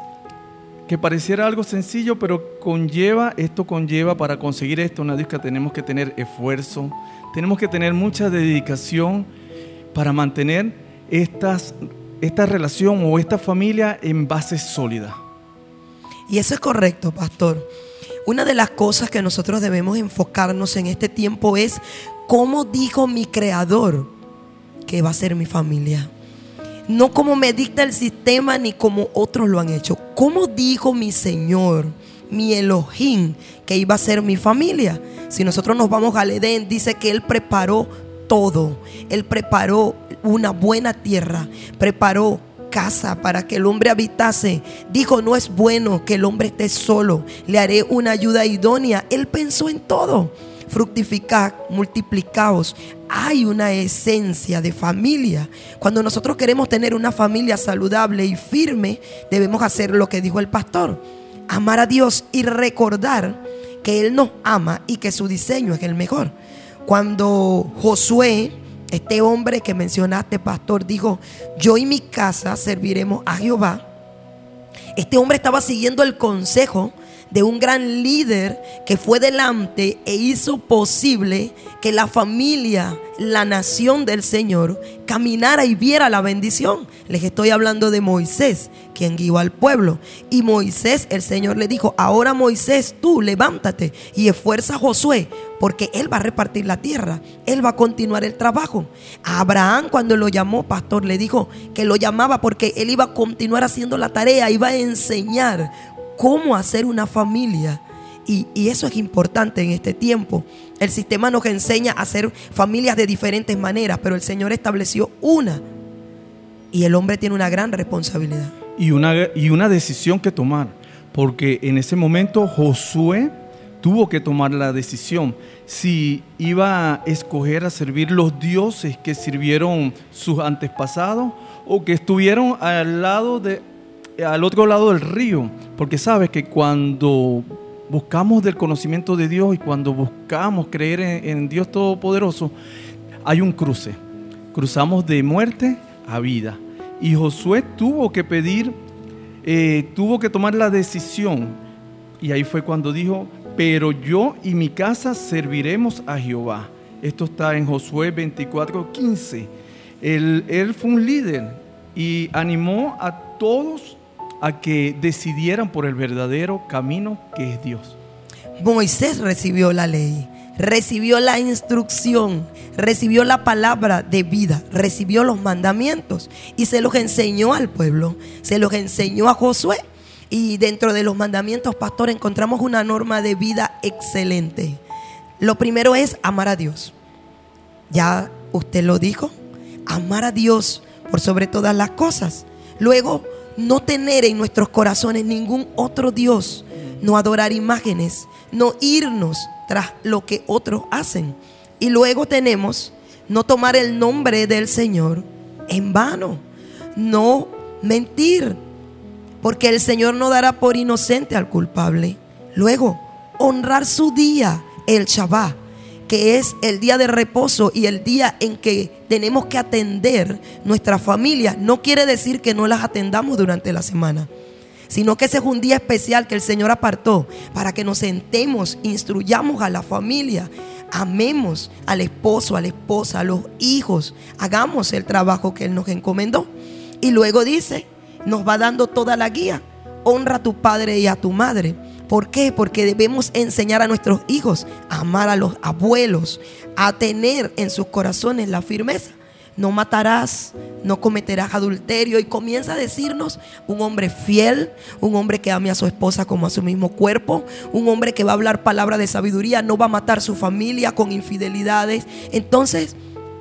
que pareciera algo sencillo, pero conlleva, esto conlleva para conseguir esto, Nadiuska, tenemos que tener esfuerzo, tenemos que tener mucha dedicación para mantener estas, esta relación o esta familia en base sólida. Y eso es correcto, pastor. Una de las cosas que nosotros debemos enfocarnos en este tiempo es cómo dijo mi creador que va a ser mi familia. No como me dicta el sistema ni como otros lo han hecho. ¿Cómo dijo mi Señor, mi Elohim, que iba a ser mi familia? Si nosotros nos vamos al Edén, dice que Él preparó todo. Él preparó una buena tierra, preparó casa para que el hombre habitase. Dijo, no es bueno que el hombre esté solo, le haré una ayuda idónea. Él pensó en todo. fructificad, multiplicaos. Hay una esencia de familia. Cuando nosotros queremos tener una familia saludable y firme, debemos hacer lo que dijo el pastor. Amar a Dios y recordar que Él nos ama y que su diseño es el mejor. Cuando Josué, este hombre que mencionaste, pastor, dijo, yo y mi casa serviremos a Jehová. Este hombre estaba siguiendo el consejo de un gran líder que fue delante e hizo posible que la familia, la nación del Señor, caminara y viera la bendición. Les estoy hablando de Moisés, quien guió al pueblo. Y Moisés, el Señor le dijo, ahora Moisés, tú levántate y esfuerza a Josué, porque él va a repartir la tierra, él va a continuar el trabajo. A Abraham cuando lo llamó, pastor, le dijo que lo llamaba porque él iba a continuar haciendo la tarea, iba a enseñar cómo hacer una familia. Y, y, eso es importante en este tiempo. El sistema nos enseña a hacer familias de diferentes maneras, pero el Señor estableció una. Y el hombre tiene una gran responsabilidad. Y una, y una decisión que tomar, porque en ese momento Josué tuvo que tomar la decisión si iba a escoger a servir los dioses que sirvieron sus antepasados o que estuvieron al lado de al otro lado del río, porque sabes que cuando buscamos del conocimiento de Dios y cuando buscamos creer en, Dios Todopoderoso, hay un cruce. Cruzamos de muerte a vida. Y Josué tuvo que pedir, eh, tuvo que tomar la decisión. Y ahí fue cuando dijo, pero yo y mi casa serviremos a Jehová. Esto está en Josué 24, 15. Él, él fue un líder y animó a todos a que decidieran por el verdadero camino que es Dios. Moisés recibió la ley, recibió la instrucción, recibió la palabra de vida, recibió los mandamientos y se los enseñó al pueblo, se los enseñó a Josué. Y dentro de los mandamientos, pastor, encontramos una norma de vida excelente. Lo primero es amar a Dios. Ya usted lo dijo, amar a Dios por sobre todas las cosas. Luego, no tener en nuestros corazones ningún otro Dios, no adorar imágenes, no irnos tras lo que otros hacen. Y luego tenemos no tomar el nombre del Señor en vano, no mentir, porque el Señor no dará por inocente al culpable. Luego, honrar su día, el Shabbat que es el día de reposo y el día en que tenemos que atender nuestra familia, no quiere decir que no las atendamos durante la semana, sino que ese es un día especial que el Señor apartó para que nos sentemos, instruyamos a la familia, amemos al esposo, a la esposa, a los hijos, hagamos el trabajo que Él nos encomendó. Y luego dice, nos va dando toda la guía, honra a tu padre y a tu madre ¿Por qué? Porque debemos enseñar a nuestros hijos a amar a los abuelos, a tener en sus corazones la firmeza. No matarás, no cometerás adulterio y comienza a decirnos un hombre fiel, un hombre que ame a su esposa como a su mismo cuerpo, un hombre que va a hablar palabra de sabiduría, no va a matar su familia con infidelidades. Entonces,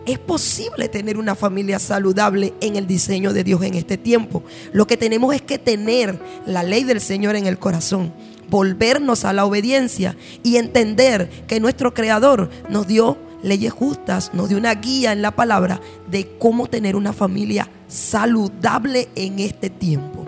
es posible tener una familia saludable en el diseño de Dios en este tiempo. Lo que tenemos es que tener la ley del Señor en el corazón volvernos a la obediencia y entender que nuestro Creador nos dio leyes justas, nos dio una guía en la palabra de cómo tener una familia saludable en este tiempo.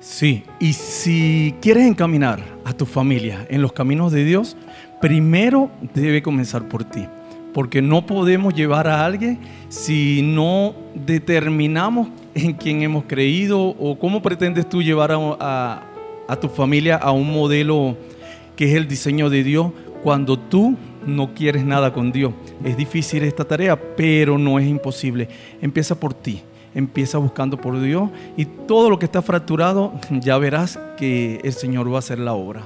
Sí, y si quieres encaminar a tu familia en los caminos de Dios, primero debe comenzar por ti, porque no podemos llevar a alguien si no determinamos en quién hemos creído o cómo pretendes tú llevar a, a a tu familia a un modelo que es el diseño de Dios cuando tú no quieres nada con Dios. Es difícil esta tarea, pero no es imposible. Empieza por ti, empieza buscando por Dios y todo lo que está fracturado, ya verás que el Señor va a hacer la obra.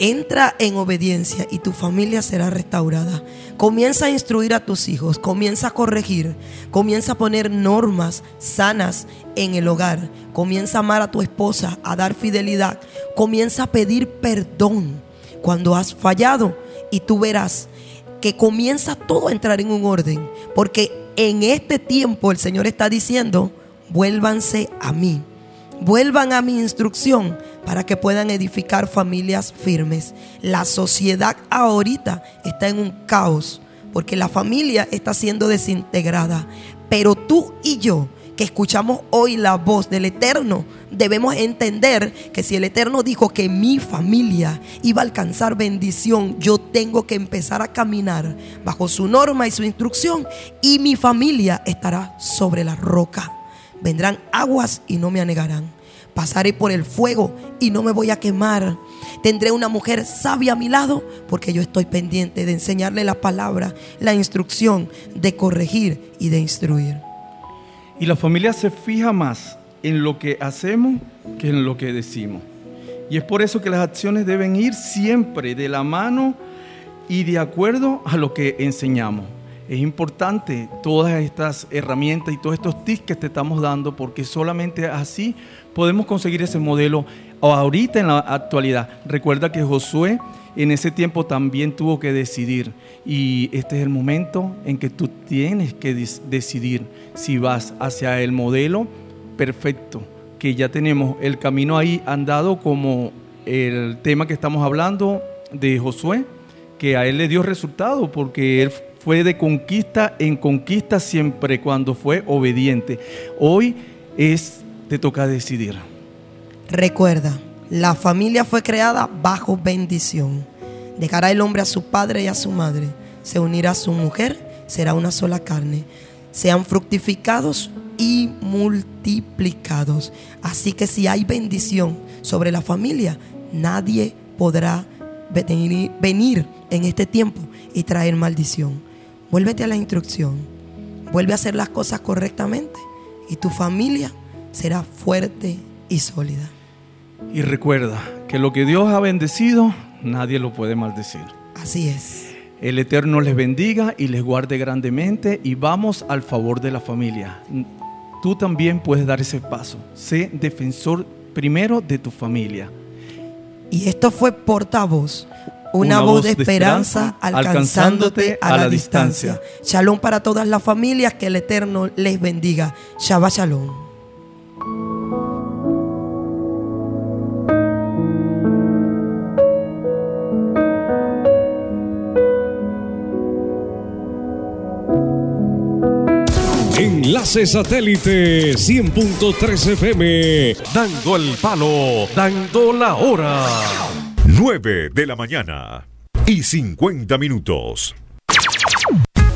Entra en obediencia y tu familia será restaurada. Comienza a instruir a tus hijos, comienza a corregir, comienza a poner normas sanas en el hogar, comienza a amar a tu esposa, a dar fidelidad, comienza a pedir perdón cuando has fallado y tú verás que comienza todo a entrar en un orden, porque en este tiempo el Señor está diciendo, vuélvanse a mí Vuelvan a mi instrucción para que puedan edificar familias firmes. La sociedad ahorita está en un caos porque la familia está siendo desintegrada. Pero tú y yo, que escuchamos hoy la voz del Eterno, debemos entender que si el Eterno dijo que mi familia iba a alcanzar bendición, yo tengo que empezar a caminar bajo su norma y su instrucción y mi familia estará sobre la roca. Vendrán aguas y no me anegarán. Pasaré por el fuego y no me voy a quemar. Tendré una mujer sabia a mi lado porque yo estoy pendiente de enseñarle la palabra, la instrucción, de corregir y de instruir. Y la familia se fija más en lo que hacemos que en lo que decimos. Y es por eso que las acciones deben ir siempre de la mano y de acuerdo a lo que enseñamos. Es importante todas estas herramientas y todos estos tips que te estamos dando porque solamente así podemos conseguir ese modelo ahorita en la actualidad. Recuerda que Josué en ese tiempo también tuvo que decidir y este es el momento en que tú tienes que decidir si vas hacia el modelo perfecto, que ya tenemos el camino ahí andado como el tema que estamos hablando de Josué, que a él le dio resultado porque él fue de conquista en conquista siempre cuando fue obediente. Hoy es, te toca decidir. Recuerda, la familia fue creada bajo bendición. Dejará el hombre a su padre y a su madre. Se unirá a su mujer, será una sola carne. Sean fructificados y multiplicados. Así que si hay bendición sobre la familia, nadie podrá venir en este tiempo y traer maldición. Vuélvete a la instrucción. Vuelve a hacer las cosas correctamente y tu familia será fuerte y sólida. Y recuerda que lo que Dios ha bendecido, nadie lo puede maldecir. Así es. El Eterno les bendiga y les guarde grandemente y vamos al favor de la familia. Tú también puedes dar ese paso. Sé defensor primero de tu familia. Y esto fue portavoz una, voz, de esperanza, alcanzándote a, la, distancia. Shalom para todas las familias, que el Eterno les bendiga. Shabbat Shalom. Enlace satélite 100.3 FM, dando el palo, dando la hora. 9 de la mañana y 50 minutos.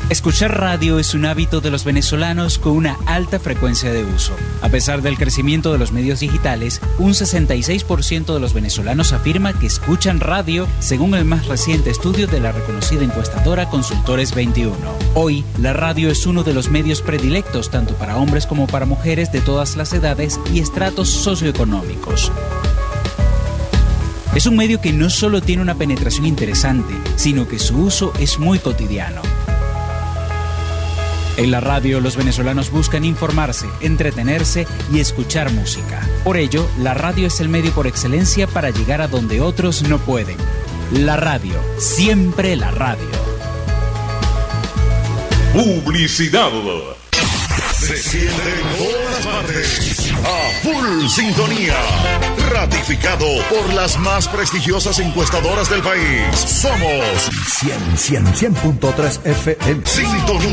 Escuchar radio es un hábito de los venezolanos con una alta frecuencia de uso. A pesar del crecimiento de los medios digitales, un 66% de los venezolanos afirma que escuchan radio, según el más reciente estudio de la reconocida encuestadora Consultores 21. Hoy, la radio es uno de los medios predilectos tanto para hombres como para mujeres de todas las edades y estratos socioeconómicos. Es un medio que no solo tiene una penetración interesante, sino que su uso es muy cotidiano. En la radio los venezolanos buscan informarse, entretenerse y escuchar música. Por ello, la radio es el medio por excelencia para llegar a donde otros no pueden. La radio, siempre la radio. Publicidad. Se siente en. A full sintonía. Ratificado por las más prestigiosas encuestadoras del país. Somos 100, 100, 100.3 FM. Sintonía.